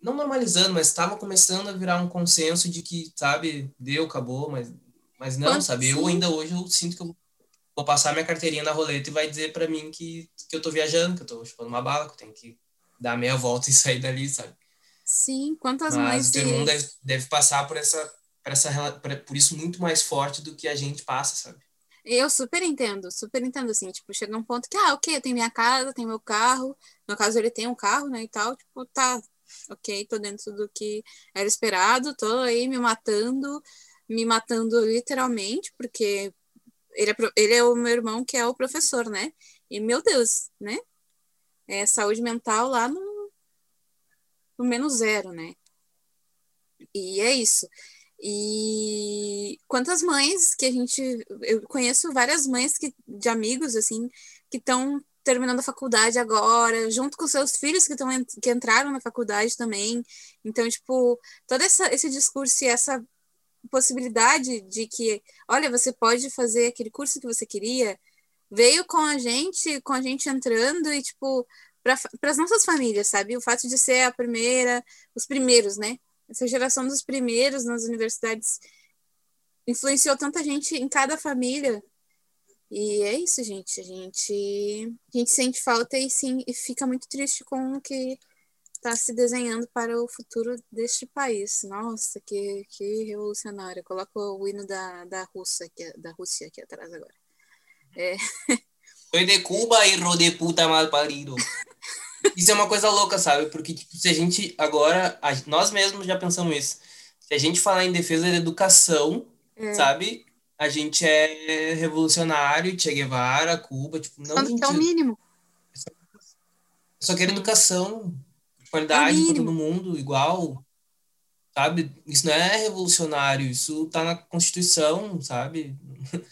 não normalizando, mas estava começando a virar um consenso de que, sabe, deu, acabou, mas, mas não, Quanto sabe? Eu sim. ainda hoje eu sinto que eu vou passar minha carteirinha na roleta e vai dizer para mim que, que eu tô viajando, que eu tô chupando uma bala, que eu tenho que dar meia volta (laughs) e sair dali, sabe? Sim, quantas Mas mães o teu irmão deve, deve passar por essa, por essa por isso muito mais forte do que a gente passa, sabe? Eu super entendo, super entendo, assim, tipo, chega um ponto que, ah, ok, eu tenho minha casa, tenho meu carro, no caso ele tem um carro, né, e tal, tipo, tá, ok, tô dentro do que era esperado, tô aí me matando, me matando literalmente, porque ele é, ele é o meu irmão que é o professor, né, e meu Deus, né, é saúde mental lá no, no menos zero, né, e é isso. E quantas mães que a gente. Eu conheço várias mães que, de amigos, assim, que estão terminando a faculdade agora, junto com seus filhos que, tão, que entraram na faculdade também. Então, tipo, todo essa, esse discurso e essa possibilidade de que, olha, você pode fazer aquele curso que você queria, veio com a gente, com a gente entrando e, tipo, para as nossas famílias, sabe? O fato de ser a primeira, os primeiros, né? essa geração dos primeiros nas universidades influenciou tanta gente em cada família. E é isso, gente. A gente, a gente sente falta e, sim, e fica muito triste com o que está se desenhando para o futuro deste país. Nossa, que, que revolucionário. Coloca o hino da, da, Rússia aqui, da Rússia aqui atrás agora. É. (laughs) Foi de Cuba e de puta mal parido. Isso é uma coisa louca, sabe? Porque tipo, se a gente agora, a, nós mesmos já pensamos isso. Se a gente falar em defesa da educação, É. sabe? A gente é revolucionário, Che Guevara, Cuba, tipo, não, Quando gente, que é o mínimo. só quero Sim. educação, qualidade para mínimo. todo mundo, igual, sabe? Isso não é revolucionário, isso tá na Constituição, sabe? (laughs)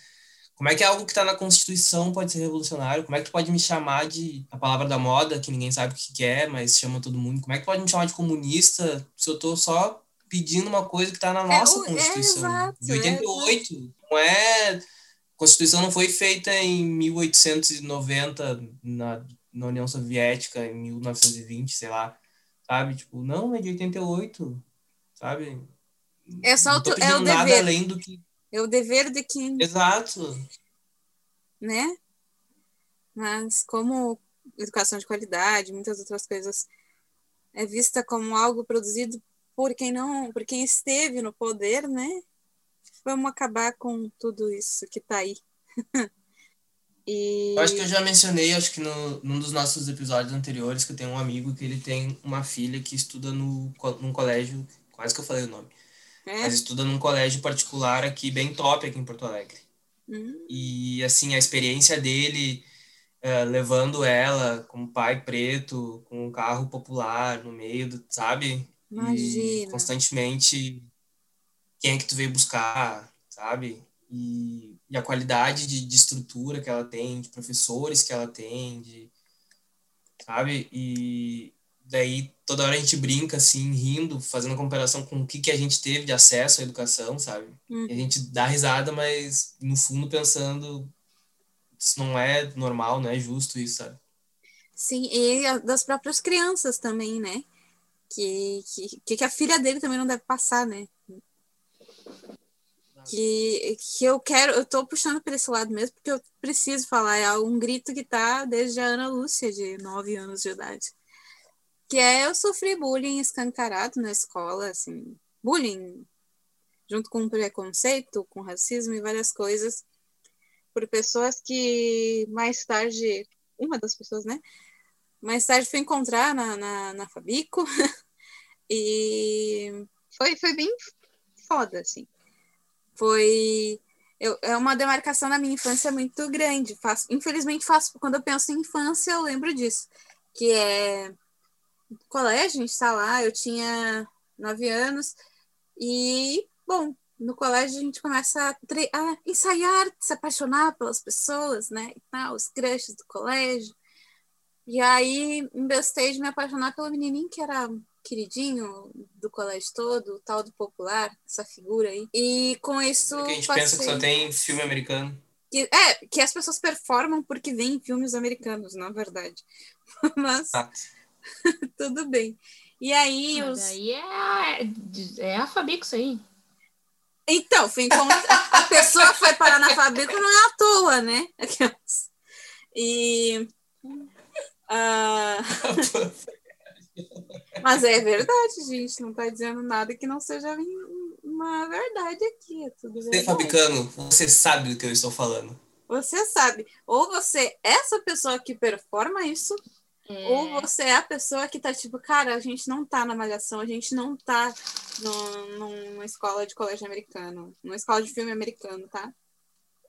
Como é que algo que tá na Constituição pode ser revolucionário? Como é que tu pode me chamar de a palavra da moda, que ninguém sabe o que é, mas chama todo mundo? Como é que tu pode me chamar de comunista se eu tô só pedindo uma coisa que tá na nossa o- é, Constituição? exato, de 88, não é... A Constituição não foi feita em 1890 na, na União Soviética, em 1920, sei lá, sabe? Tipo, não, é de 88, sabe? É só o é o nada dever. além do que... É o dever de quem, Exato. né? Mas como educação de qualidade, muitas outras coisas é vista como algo produzido por quem não, por quem esteve no poder, né? Vamos acabar com tudo isso que tá aí. (laughs) e... Eu acho que eu já mencionei, acho que no, num dos nossos episódios anteriores, que eu tenho um amigo que ele tem uma filha que estuda no, num colégio, quase que eu falei o nome, é. mas estuda num colégio particular aqui, bem top aqui em Porto Alegre. Uhum. E, assim, a experiência dele uh, levando ela como pai preto, com um carro popular no meio do, sabe? Imagina. E constantemente quem é que tu veio buscar, sabe? E, e a qualidade de, de estrutura que ela tem, de professores que ela tem, de, sabe? E daí toda hora a gente brinca assim, rindo, fazendo comparação com o que, que a gente teve de acesso à educação, sabe? E a gente dá risada, mas no fundo pensando isso não é normal, não é justo isso, sabe? Sim, e das próprias crianças também, né? Que, que, que a filha dele também não deve passar, né? Que, que eu quero, eu tô puxando para esse lado mesmo, porque eu preciso falar, é um grito que tá desde a Ana Lúcia, de 9 anos de idade. Que é eu sofri bullying escancarado na escola, assim, bullying junto com preconceito, com racismo e várias coisas por pessoas que mais tarde, uma das pessoas, né? Mais tarde foi encontrar na, na, na Fabico (laughs) e foi, foi bem foda, assim. Foi eu, é uma demarcação na minha infância muito grande. Faço, infelizmente, faço, quando eu penso em infância, eu lembro disso. Que é colégio, a gente está lá, eu tinha nove anos, e, bom, no colégio a gente começa a, a, ensaiar, se apaixonar pelas pessoas, né? E tal, os crushes do colégio. E aí embestei de me apaixonar pelo menininho que era queridinho do colégio todo, o tal do popular, essa figura aí. E com isso. Porque a gente passei... pensa que só tem filme americano. Que, é, que as pessoas performam porque vêm filmes americanos, na verdade. (laughs) Mas. Ah. (laughs) tudo bem. E aí. Mas os... aí é, é a Fabico isso aí. Então, fui encontrar. a pessoa foi parar na fábrica não é à toa, né? (laughs) E. Uh... Mas é verdade, gente. Não está dizendo nada que não seja uma verdade aqui. É tudo verdade. Você, Fabicano, você sabe do que eu estou falando. Você sabe. Ou você é essa pessoa que performa isso, é. Ou você é a pessoa que tá tipo, cara, a gente não tá na malhação, a gente não tá no, numa escola de colégio americano, numa escola de filme americano, tá?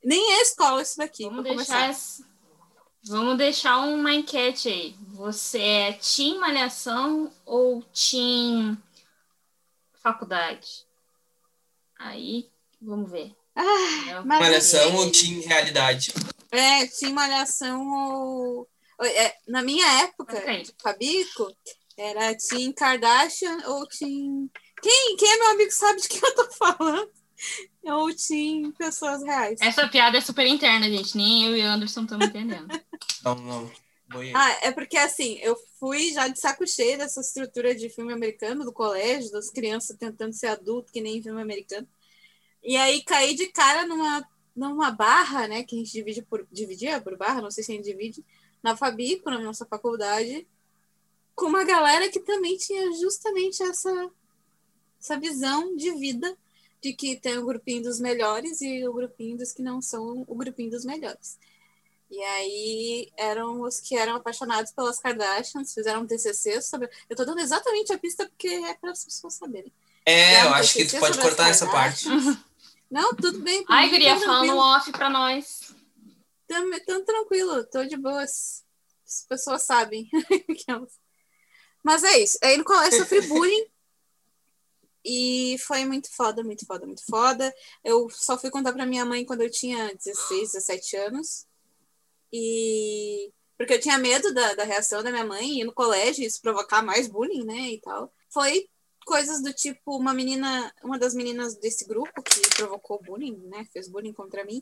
Nem é escola isso daqui. Vamos deixar, Vamos deixar uma enquete aí. Você é Team Malhação ou Team Faculdade? Aí, vamos ver. Ah, malhação ou Team Realidade? É, Team Malhação ou é, na minha época, okay. Fabico, era Tim Kardashian ou Tim. Quem, quem é meu amigo sabe de que eu tô falando? Ou Tim Pessoas Reais. Essa piada é super interna, gente. Nem eu e Anderson estamos entendendo. não, não. Ah, é porque assim, eu fui já de saco cheio dessa estrutura de filme americano, do colégio, das crianças tentando ser adulto, que nem filme americano. E aí caí de cara numa, numa barra, né? Que a gente divide por, dividia por barra, não sei se a gente divide, na Fabico, na nossa faculdade, com uma galera que também tinha justamente essa, essa visão de vida de que tem o grupinho dos melhores e o grupinho dos que não são o grupinho dos melhores. E aí eram os que eram apaixonados pelas Kardashians, fizeram um TCC sobre. Eu tô dando exatamente a pista porque é para as pessoas saberem. É, eu acho que tu pode cortar essa parte. (laughs) (laughs) Não, tudo bem. Ai, queria falar no off para nós. Tão, tão tranquilo, tô de boas. As pessoas sabem. (laughs) Mas é isso. Aí no colégio sofri bullying. E foi muito foda, muito foda, muito foda. Eu só fui contar pra minha mãe quando eu tinha 16, 17 anos. E. Porque eu tinha medo da, da reação da minha mãe e no colégio isso provocar mais bullying, né? E tal. Foi coisas do tipo, uma menina, uma das meninas desse grupo que provocou bullying, né? Fez bullying contra mim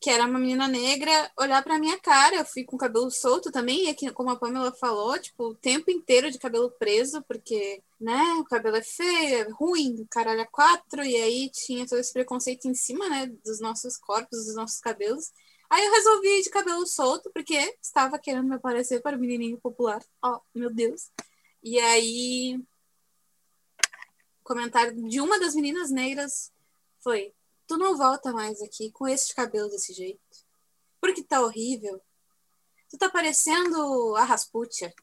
que era uma menina negra, olhar pra minha cara. Eu fui com o cabelo solto também, e aqui, como a Pamela falou, tipo, o tempo inteiro de cabelo preso, porque, né, o cabelo é feio, é ruim, caralho é quatro, e aí tinha todo esse preconceito em cima, né, dos nossos corpos, dos nossos cabelos. Aí eu resolvi ir de cabelo solto, porque estava querendo me aparecer para o menininho popular. Oh, meu Deus. E aí, o comentário de uma das meninas negras foi: Tu não volta mais aqui com esse cabelo desse jeito. Porque tá horrível. Tu tá parecendo a Rasputia.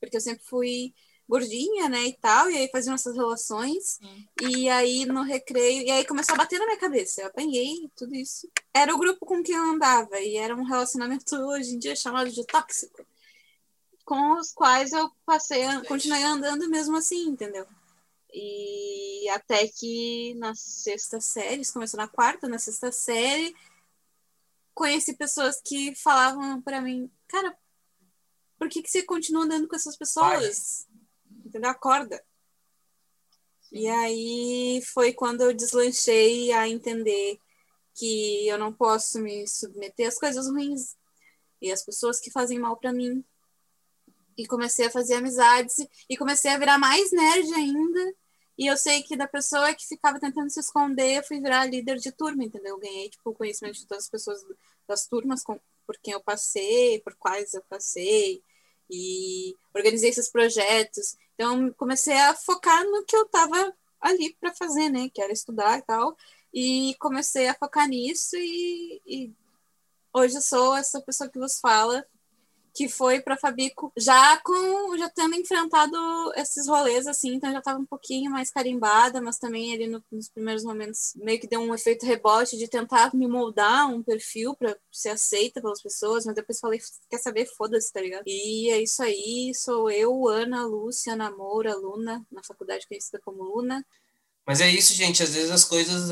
Porque eu sempre fui gordinha, né, e tal, e aí faziam essas relações, e aí no recreio, e aí começou a bater na minha cabeça, eu apanhei tudo isso. Era o grupo com quem eu andava, e era um relacionamento hoje em dia chamado de tóxico, com os quais eu passei, continuei andando mesmo assim, entendeu? E até que na sexta série, isso começou na quarta, na sexta série, conheci pessoas que falavam para mim, cara, por que, que você continua andando com essas pessoas? entendeu? Acorda. E aí foi quando eu deslanchei a entender que eu não posso me submeter às coisas ruins e às pessoas que fazem mal para mim. E comecei a fazer amizades e comecei a virar mais nerd ainda. E eu sei que da pessoa que ficava tentando se esconder, eu fui virar líder de turma, entendeu? Eu ganhei tipo, o conhecimento de todas as pessoas das turmas com, por quem eu passei, por quais eu passei. E organizei esses projetos. Então, comecei a focar no que eu estava ali para fazer, né? Que era estudar e tal. E comecei a focar nisso e, e hoje eu sou essa pessoa que vos fala que foi para Fabico já com já tendo enfrentado esses rolês assim, então já estava um pouquinho mais carimbada, mas também ali no, nos primeiros momentos meio que deu um efeito rebote de tentar me moldar um perfil para ser aceita pelas pessoas, mas depois falei, quer saber, foda-se, tá ligado? E é isso aí, sou eu, Ana, Lúcia, Namora, Luna, na faculdade conhecida como Luna. Mas é isso, gente, às vezes as coisas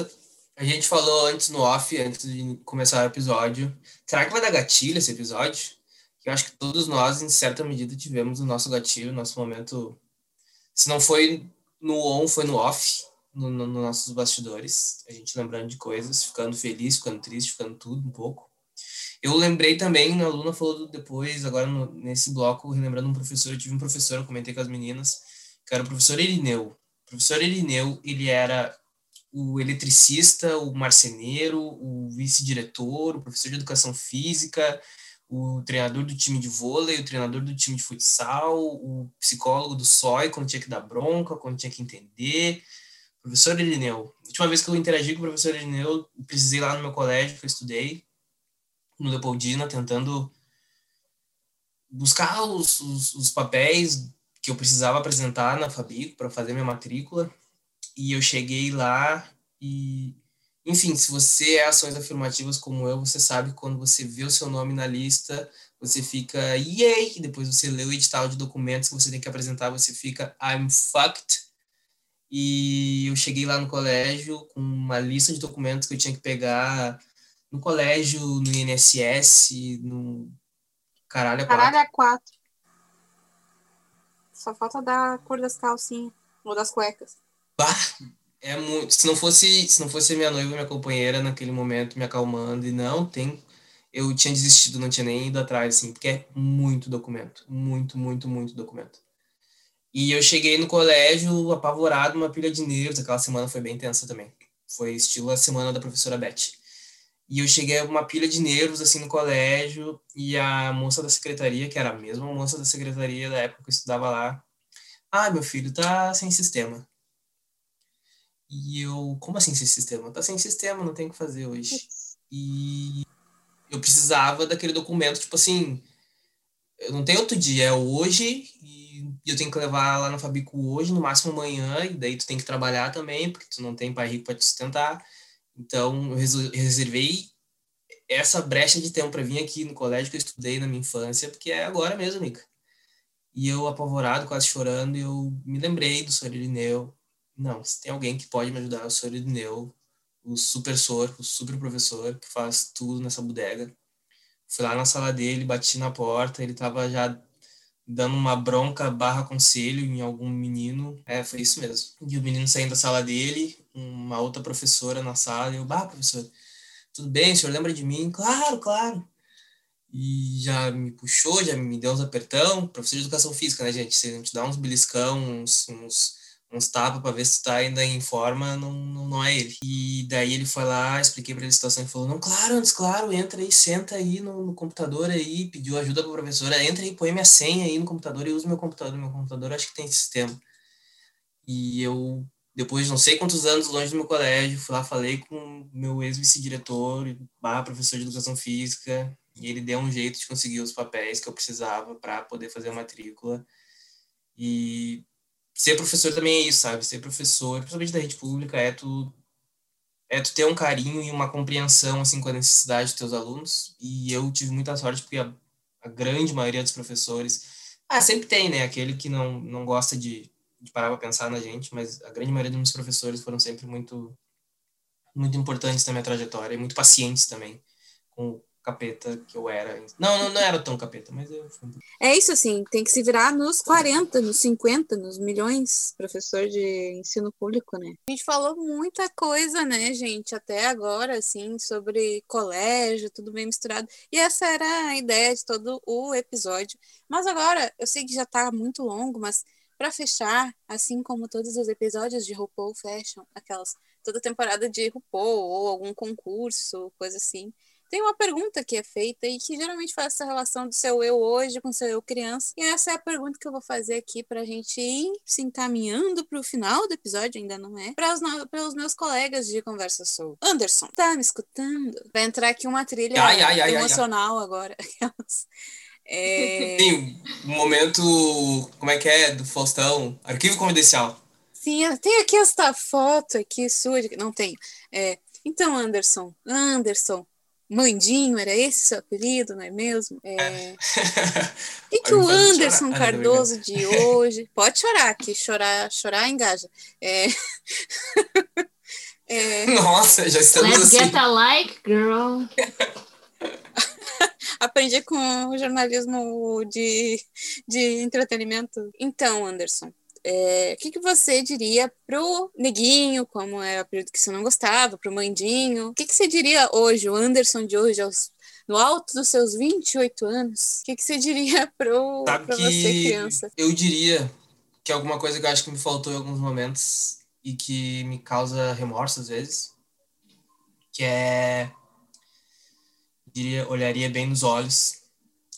a gente falou antes no off, antes de começar o episódio. Será que vai dar gatilho esse episódio? Eu acho que todos nós, em certa medida, tivemos o nosso gatilho, nosso momento. Se não foi no on, foi no off, nos no, no nossos bastidores. A gente lembrando de coisas, ficando feliz, ficando triste, ficando tudo um pouco. Eu lembrei também, a Luna falou depois, agora no, nesse bloco, relembrando um professor, eu tive um professor, eu comentei com as meninas, que era o professor Irineu. O professor Irineu, ele era o eletricista, o marceneiro, o vice-diretor, o professor de educação física, o treinador do time de vôlei, o treinador do time de futsal, o psicólogo do SOI, quando tinha que dar bronca, quando tinha que entender. Professor Irineu. A última vez que eu interagi com o professor Irineu, precisei lá no meu colégio, que eu estudei, no Leopoldina, tentando buscar os, os, os papéis que eu precisava apresentar na Fabico para fazer minha matrícula. E eu cheguei lá e enfim, se você é ações afirmativas como eu, você sabe que quando você vê o seu nome na lista, você fica yay, depois você lê o edital de documentos que você tem que apresentar, você fica I'm fucked. E eu cheguei lá no colégio com uma lista de documentos que eu tinha que pegar no colégio, no INSS, no caralho a quatro. Caralho a quatro. Só falta dar a cor das calcinhas ou das cuecas. Bah, é muito. Se não fosse, se não fosse minha noiva, minha companheira naquele momento me acalmando e não tem, eu tinha desistido, não tinha nem ido atrás, assim, porque é muito documento, muito, muito, muito documento. E eu cheguei no colégio apavorado, uma pilha de nervos. Aquela semana foi bem tensa também. Foi estilo a semana da professora Beth. E eu cheguei uma pilha de nervos assim no colégio e a moça da secretaria, que era a mesma moça da secretaria da época que eu estudava lá, ah, meu filho tá sem sistema. E eu, como assim sem sistema? Tá sem sistema, não tem o que fazer hoje. E eu precisava daquele documento, tipo assim, eu não tenho outro dia, é hoje, e eu tenho que levar lá na Fabico hoje, no máximo amanhã, e daí tu tem que trabalhar também, porque tu não tem pai rico para te sustentar. Então, eu reservei essa brecha de tempo para vir aqui no colégio que eu estudei na minha infância, porque é agora mesmo, Mica. E eu, apavorado, quase chorando, eu me lembrei do Sr. Irineu, não, se tem alguém que pode me ajudar, é o Sr. Idneu, o supersor, o super professor, que faz tudo nessa bodega. Fui lá na sala dele, bati na porta, ele tava já dando uma bronca barra conselho em algum menino. É, foi isso mesmo. E o menino saindo da sala dele, uma outra professora na sala, e eu, bah, professor, tudo bem, o senhor lembra de mim? Claro, claro. E já me puxou, já me deu uns apertão, professor de educação física, né, gente? Você te dá uns beliscão, uns, uns uns tapas para ver se tá ainda em forma, não, não, é ele. E daí ele foi lá, expliquei para ele a situação e falou: Não, claro, antes, claro, entra aí, senta aí no, no, computador aí, pediu ajuda pra professora, entra aí, põe minha senha aí no computador e usa meu computador. Meu computador acho que tem sistema. E eu, depois de não sei quantos anos longe do meu colégio, fui lá, falei com meu ex-vice-diretor, professor de educação física, e ele deu um jeito de conseguir os papéis que eu precisava para poder fazer a matrícula. E ser professor também é isso, sabe? Ser professor, principalmente da rede pública, é tu, é tu ter um carinho e uma compreensão, assim, com a necessidade dos teus alunos. E eu tive muita sorte, porque a, a grande maioria dos professores... Ah, sempre tem, né? Aquele que não, não gosta de, de parar para pensar na gente, mas a grande maioria dos meus professores foram sempre muito muito importantes na minha trajetória e muito pacientes também com capeta que eu era. Não, não, não era tão capeta, mas eu. É isso, assim, tem que se virar nos 40, nos 50, nos milhões, professor de ensino público, né? A gente falou muita coisa, né, gente, até agora, assim, sobre colégio, tudo bem misturado. E essa era a ideia de todo o episódio. Mas agora, eu sei que já tá muito longo, mas para fechar, assim como todos os episódios de RuPaul fecham, aquelas toda temporada de RuPaul ou algum concurso, coisa assim tem uma pergunta que é feita e que geralmente faz essa relação do seu eu hoje com seu eu criança. E essa é a pergunta que eu vou fazer aqui para a gente ir se encaminhando para o final do episódio, ainda não é? Para os, os meus colegas de Conversa Sou. Anderson, tá me escutando? Vai entrar aqui uma trilha ai, ai, ai, emocional agora. (laughs) É... Sim, um momento, como é que é, do Faustão, arquivo confidencial. Sim, tem aqui esta foto aqui sua, não tenho. É, então, Anderson, Anderson, Mandinho, era esse seu apelido, não é mesmo? É... O que, que (laughs) o Anderson (laughs) chorar. Cardoso de hoje. Pode chorar, que chorar, chorar engaja. É... (laughs) é... Nossa, já estamos Let's assim. get a like, girl. Aprendi com o jornalismo de, de entretenimento. Então, Anderson, é, o que, que você diria pro neguinho, como é o período que você não gostava, pro mandinho? O que, que você diria hoje, o Anderson de hoje, aos, no alto dos seus 28 anos? O que, que você diria (laughs) pro, Sabe pra você, criança? Eu diria que é alguma coisa que eu acho que me faltou em alguns momentos e que me causa remorso às vezes, que é diria olharia bem nos olhos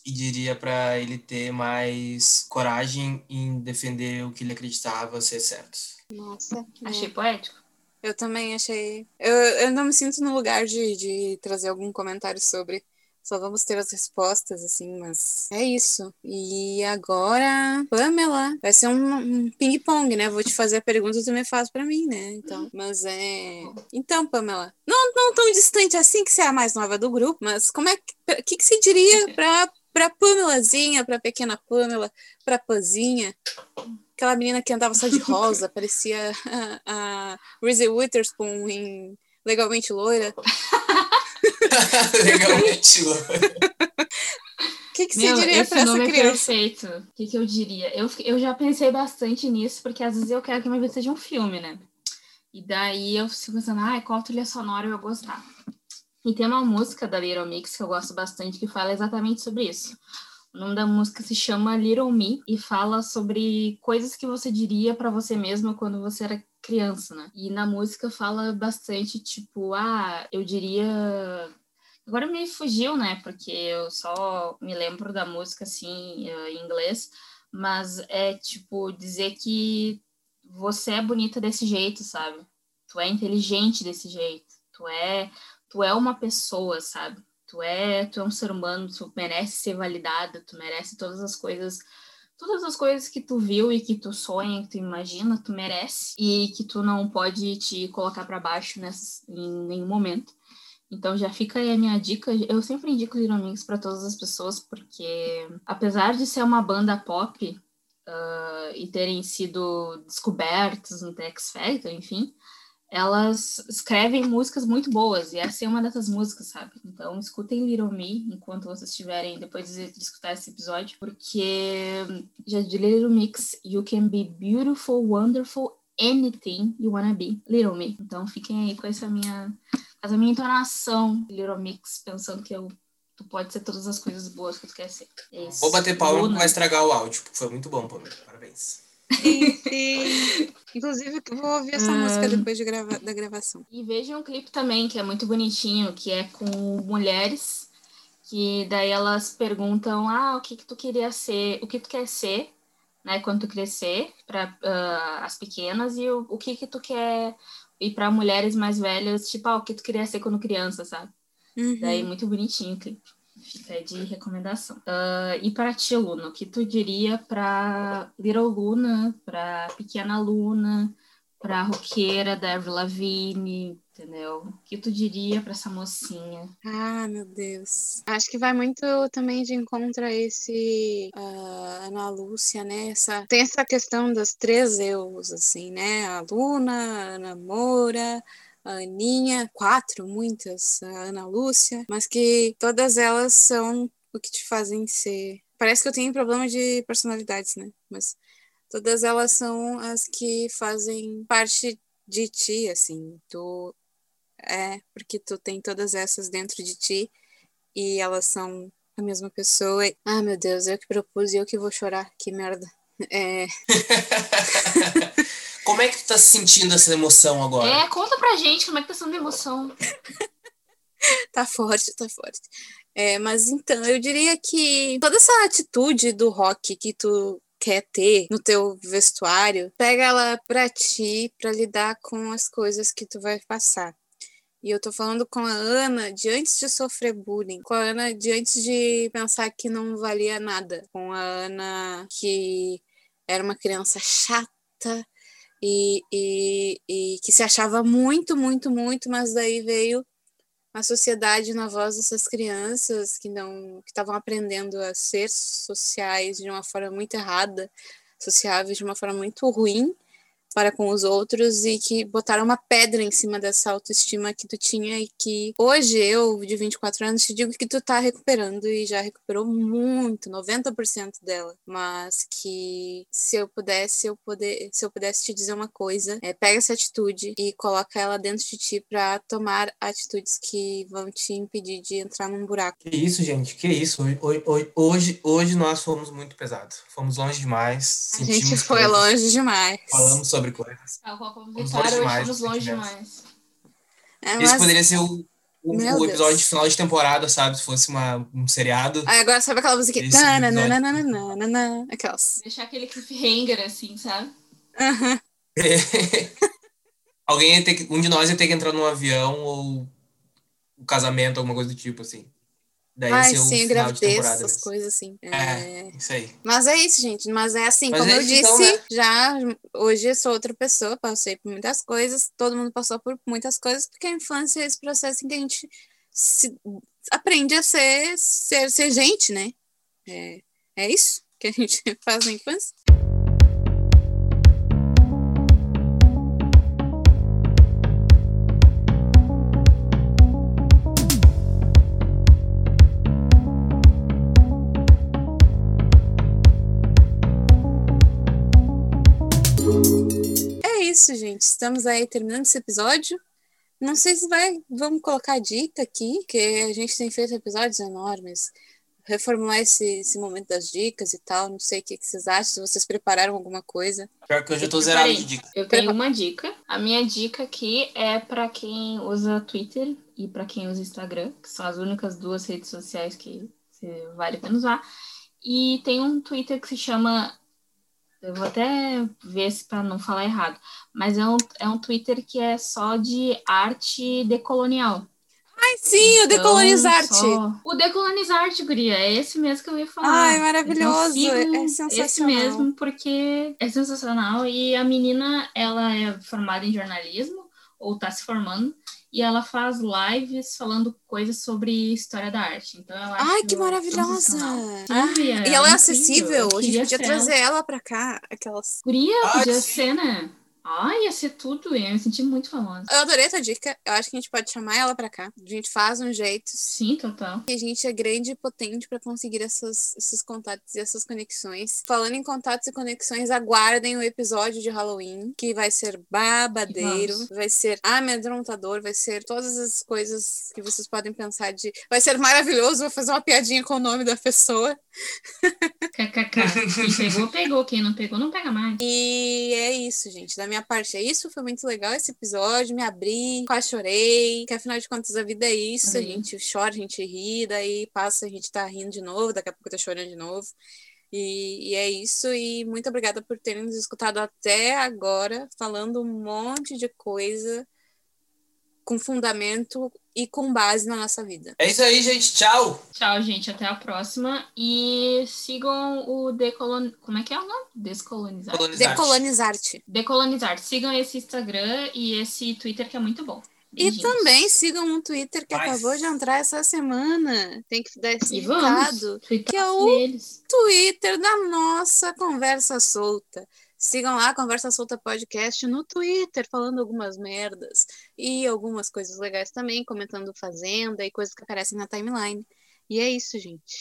e diria para ele ter mais coragem em defender o que ele acreditava ser certo. Nossa, achei é. poético. Eu também achei. Eu, eu não me sinto no lugar de, de trazer algum comentário sobre. Só vamos ter as respostas, assim, mas é isso. E agora, Pamela, vai ser um, um ping-pong, né? Vou te fazer a pergunta e tu me faz pra mim, né? Então, mas é. Então, Pamela, não, não tão distante assim que você é a mais nova do grupo, mas como é que. O que, que se diria pra pra Pamelazinha, pra pequena Pamela, pra Pazinha, aquela menina que andava só de (laughs) rosa, parecia a, a Reese Witherspoon em Legalmente Loira. (laughs) Legalmente Loira. O que, que você Meu, diria pra essa nome criança? É perfeito. O que, que eu diria? Eu, eu já pensei bastante nisso, porque às vezes eu quero que minha vida seja um filme, né? E daí eu fico pensando, ah, qual trilha sonora eu vou gostar? E tem uma música da Little Mix que eu gosto bastante que fala exatamente sobre isso. O nome da música se chama Little Me e fala sobre coisas que você diria para você mesma quando você era criança, né? E na música fala bastante, tipo, ah, eu diria. Agora me fugiu, né? Porque eu só me lembro da música assim em inglês, mas é tipo dizer que você é bonita desse jeito, sabe? Tu é inteligente desse jeito, tu é tu é uma pessoa, sabe? Tu é, tu é um ser humano, tu merece ser validada, tu merece todas as coisas, todas as coisas que tu viu e que tu sonha, que tu imagina, tu merece e que tu não pode te colocar para baixo nessa, em nenhum momento. Então já fica aí a minha dica. Eu sempre indico Little Mix para todas as pessoas, porque apesar de ser uma banda pop uh, e terem sido descobertos no Tex Factor, enfim, elas escrevem músicas muito boas, e essa é uma dessas músicas, sabe? Então, escutem Little Me enquanto vocês estiverem, depois de escutar esse episódio, porque já de Little Mix, you can be beautiful, wonderful, anything you wanna be. Little Me. Então, fiquem aí com essa minha, essa minha entonação, Little Mix, pensando que eu tu pode ser todas as coisas boas que tu quer ser. É Vou bater palma, não vai estragar o áudio, porque foi muito bom, Pamela. Parabéns. Sim, sim. Inclusive, eu vou ouvir essa Ah. música depois de grava da gravação. E veja um clipe também, que é muito bonitinho, que é com mulheres, que daí elas perguntam, ah, o que que tu queria ser, o que tu quer ser, né, quando tu crescer, para as pequenas, e o, o que que tu quer, e para mulheres mais velhas, tipo, ah, o que tu queria ser quando criança, sabe? Uhum. Daí, muito bonitinho o clipe. Fica aí de recomendação. Ah, e para ti, Luna, o que tu diria para Little Luna, para Pequena Luna, para roqueira da Avril Lavigne, entendeu? O que tu diria para essa mocinha? Ah, meu Deus. Acho que vai muito também de encontro a esse ah, Ana Lúcia, né? Essa, tem essa questão das três eus, assim, né? A Luna, a Ana Moura, a Aninha, quatro, muitas, a Ana Lúcia, mas que todas elas são o que te fazem ser. Parece que eu tenho problema de personalidades, né? Mas todas elas são as que fazem parte de ti, assim. Tu é, porque tu tem todas essas dentro de ti e elas são a mesma pessoa. E- Ah, meu Deus, eu que propus e eu que vou chorar, que merda. É, (laughs) Como é que tu tá sentindo essa emoção agora? É, conta pra gente como é que tá sendo a emoção. (laughs) tá forte, tá forte. É, mas então, eu diria que toda essa atitude do rock que tu quer ter no teu vestuário, pega ela pra ti, pra lidar com as coisas que tu vai passar. E eu tô falando com a Ana de antes de sofrer bullying, com a Ana de antes de pensar que não valia nada, com a Ana que era uma criança chata e, e, e que se achava muito, muito, muito, mas daí veio a sociedade na voz dessas crianças que não que estavam aprendendo a ser sociais de uma forma muito errada, sociáveis de uma forma muito ruim para com os outros e que botaram uma pedra em cima dessa autoestima que tu tinha e que hoje eu, de 24 anos, te digo que tu tá recuperando e já recuperou muito, 90% dela, mas que se eu pudesse, eu poder, se eu pudesse te dizer uma coisa, é pega essa atitude e coloca ela dentro de ti para tomar atitudes que vão te impedir de entrar num buraco. Que isso, gente, que isso. Hoje, hoje, hoje, hoje nós fomos muito pesados. Fomos longe demais. A gente foi coisas, longe demais. Falamos sobre coisas. Vamos Vitória, longe hoje demais, fomos longe demais. É, Esse mas- poderia ser o, o, o episódio de final de temporada, sabe? Se fosse uma, um seriado. Aí agora sabe aquela música Esse Tananana, aquelas. Deixar aquele cliffhanger, assim, sabe? Aham. (laughs) Alguém ia ter que, um de nós ia ter que entrar num avião ou um casamento, alguma coisa do tipo, assim. Daí Ai, o sim, gravidez, essas mesmo. coisas assim. É, É, isso aí. Mas é isso, gente. Mas é assim, Mas como é eu isso, disse, então, né? já hoje eu sou outra pessoa, passei por muitas coisas, todo mundo passou por muitas coisas, porque a infância é esse processo em que a gente se- aprende a ser, ser, ser gente, né? É, é isso que a gente (laughs) faz na infância. Isso, gente. Estamos aí terminando esse episódio. Não sei se vai, vamos colocar dica aqui, porque a gente tem feito episódios enormes. Reformular esse, esse momento das dicas e tal. Não sei o que, que vocês acham, se vocês prepararam alguma coisa. Pior que hoje eu tô Eu zerado de dica. Eu tenho uma dica. A minha dica aqui é para quem usa Twitter e para quem usa Instagram, que são as únicas duas redes sociais que vale a pena usar. E tem um Twitter que se chama. Eu vou até ver se para não falar errado, mas é um, é um Twitter que é só de arte decolonial. Ai, sim, o Então, Decolonizarte! só- O Decolonizarte, guria, é esse mesmo que eu ia falar. Ai, maravilhoso, Então, é Esse sensacional. mesmo, porque é sensacional. E a menina, ela é formada em jornalismo, ou tá se formando, e ela faz lives falando coisas sobre história da arte. Então, eu acho Ai, que maravilhosa! Ah, e ela é acessível, a gente queria podia trazer ela pra cá, aquelas. Guria, Ah, podia sim. ser, né? Ah, ia ser tudo, eu ia me sentir muito famosa. Eu adorei essa dica. Eu acho que a gente pode chamar ela pra cá. A gente faz um jeito. Sim, total. E a gente é grande e potente pra conseguir essas, esses contatos e essas conexões. Falando em contatos e conexões, aguardem o episódio de Halloween, que vai ser babadeiro, vai ser amedrontador, vai ser todas as coisas que vocês podem pensar de. Vai ser maravilhoso, vou fazer uma piadinha com o nome da pessoa. (laughs) KKK. Quem pegou, pegou. Quem não pegou, não pega mais. E é isso, gente. Da minha parte é isso. Foi muito legal esse episódio. Me abri, quase chorei. Que afinal de contas a vida é isso. A Sim. gente chora, a gente ri, daí passa, a gente tá rindo de novo, daqui a pouco tá chorando de novo. E, e é isso. E muito obrigada por terem nos escutado até agora, falando um monte de coisa com fundamento e com base na nossa vida. É isso aí, gente. Tchau. Tchau, gente. Até a próxima. E sigam o Decolon... Como é que é o nome? Descolonizar? Colonizar. Decolonizar-te. Decolonizar. Sigam esse Instagram e esse Twitter que é muito bom. E também sigam um Twitter que Mas- acabou de entrar essa semana. Tem que dar esse recado. que é o- deles. Twitter da nossa Conversa Solta. Sigam lá, Conversa Solta Podcast no Twitter, falando algumas merdas e algumas coisas legais também, comentando Fazenda e coisas que aparecem na timeline. E é isso, gente.